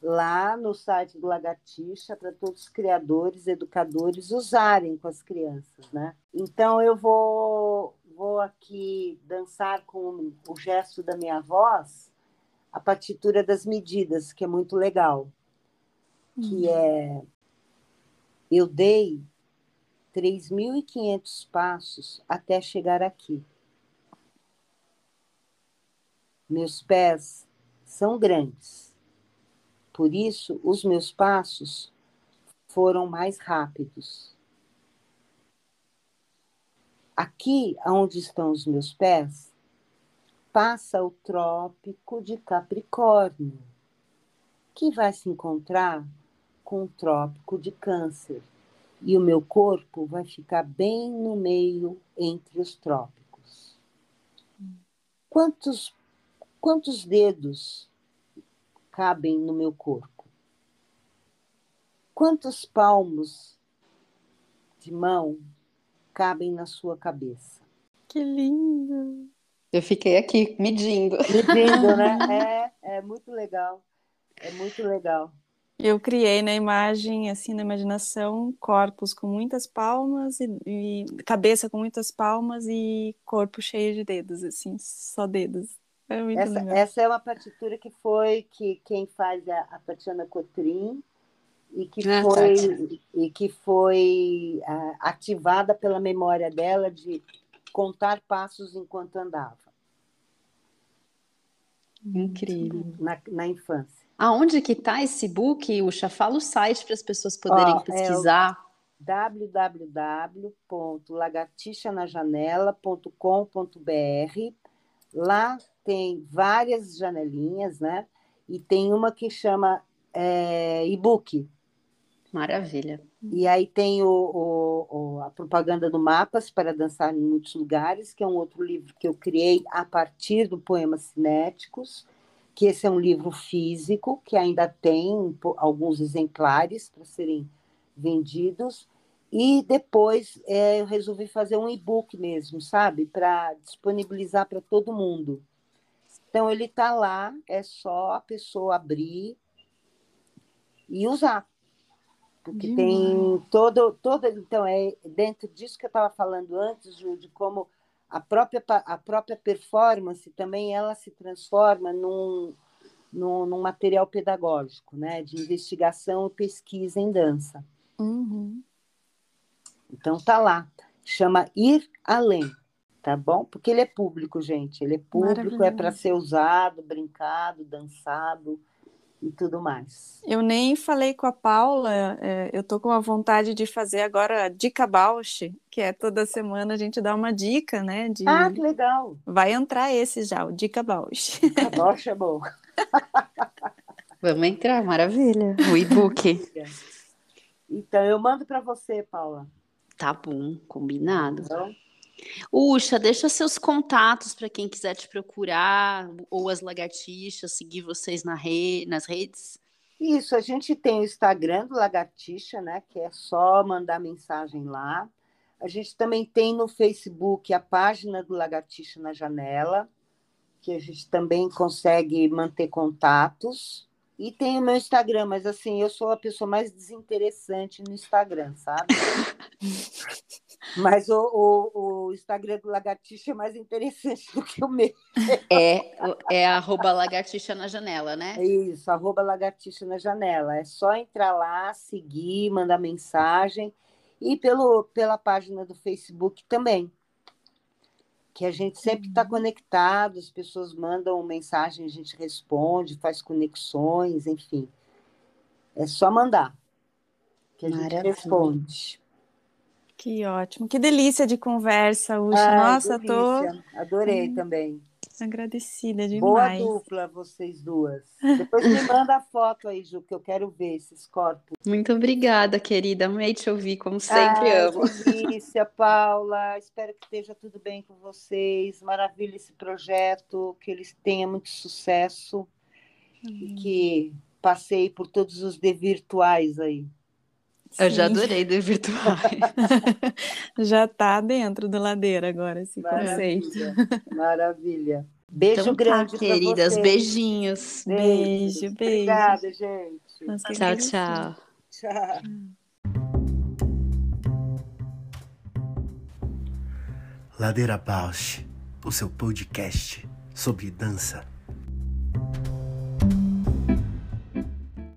lá no site do Lagartixa para todos os criadores, educadores usarem com as crianças, né? Então eu vou vou aqui dançar com o gesto da minha voz a partitura das medidas, que é muito legal, que uhum. é eu dei 3.500 passos até chegar aqui. Meus pés são grandes por isso, os meus passos foram mais rápidos. Aqui, onde estão os meus pés, passa o trópico de Capricórnio, que vai se encontrar com o trópico de Câncer, e o meu corpo vai ficar bem no meio entre os trópicos. Quantos, quantos dedos cabem no meu corpo? Quantos palmos de mão cabem na sua cabeça? Que lindo! Eu fiquei aqui medindo. Medindo, né? É, é muito legal. É muito legal. Eu criei na imagem, assim, na imaginação, corpos com muitas palmas e, e, cabeça com muitas palmas e corpo cheio de dedos, assim, só dedos. É essa, essa, é uma partitura que foi que quem faz é a Tatiana Cotrim e que ah, foi tá. e que foi uh, ativada pela memória dela de contar passos enquanto andava. Incrível. Na, na infância. Aonde que está esse book, Uxa? Fala o site para as pessoas poderem oh, pesquisar. É www.lagartixanajanela.com.br Lá tem várias janelinhas, né? E tem uma que chama é, e-book. Maravilha. E aí tem o, o, o, a propaganda do Mapas para Dançar em Muitos Lugares, que é um outro livro que eu criei a partir do Poemas Cinéticos, que esse é um livro físico, que ainda tem alguns exemplares para serem vendidos. E depois é, eu resolvi fazer um e-book mesmo, sabe? Para disponibilizar para todo mundo. Então ele está lá, é só a pessoa abrir e usar. Porque tem todo, todo. Então, é dentro disso que eu estava falando antes, Ju, de como a própria, a própria performance também ela se transforma num, num, num material pedagógico, né? De investigação e pesquisa em dança. Uhum. Então tá lá. Chama Ir Além tá bom? Porque ele é público, gente. Ele é público, é para ser usado, brincado, dançado e tudo mais. Eu nem falei com a Paula, é, eu tô com a vontade de fazer agora a dica Bausch, que é toda semana a gente dá uma dica, né? De... Ah, que legal! Vai entrar esse já, o dica Bausch. Dica Bausch é bom. Vamos entrar, maravilha. O e-book. Então, eu mando para você, Paula. Tá bom, combinado. Então, Uxa, deixa seus contatos para quem quiser te procurar, ou as lagartixas, seguir vocês na re... nas redes. Isso, a gente tem o Instagram do Lagartixa, né? Que é só mandar mensagem lá. A gente também tem no Facebook a página do Lagartixa na Janela, que a gente também consegue manter contatos. E tem o meu Instagram, mas assim, eu sou a pessoa mais desinteressante no Instagram, sabe? mas o, o, o, Instagram do Lagartixa é mais interessante do que o meu. É, é arroba lagartixa na janela, né? É isso, arroba lagartixa na janela. É só entrar lá, seguir, mandar mensagem. E pelo, pela página do Facebook também que a gente sempre está uhum. conectado, as pessoas mandam mensagem, a gente responde, faz conexões, enfim. É só mandar, que a Maravilha. gente responde. Que ótimo, que delícia de conversa, Uxa. Nossa, delícia. tô. Adorei hum. também. Agradecida demais. Boa dupla, vocês duas. Depois me manda a foto aí, Ju, que eu quero ver esses corpos. Muito obrigada, querida. Amei te ouvir, como sempre ah, amo. Delícia, Paula. Espero que esteja tudo bem com vocês. Maravilha esse projeto, que eles tenham muito sucesso. E que passei por todos os de virtuais aí. Eu já adorei de virtuais. já está dentro do ladeira agora esse Maravilha. conceito. Maravilha. Beijo então, tá, grande, queridas. Beijinhos. Beijo, beijo. Obrigada, gente. Nossa, tchau, tchau. Tchau. Ladeira Bausch, o seu podcast sobre dança.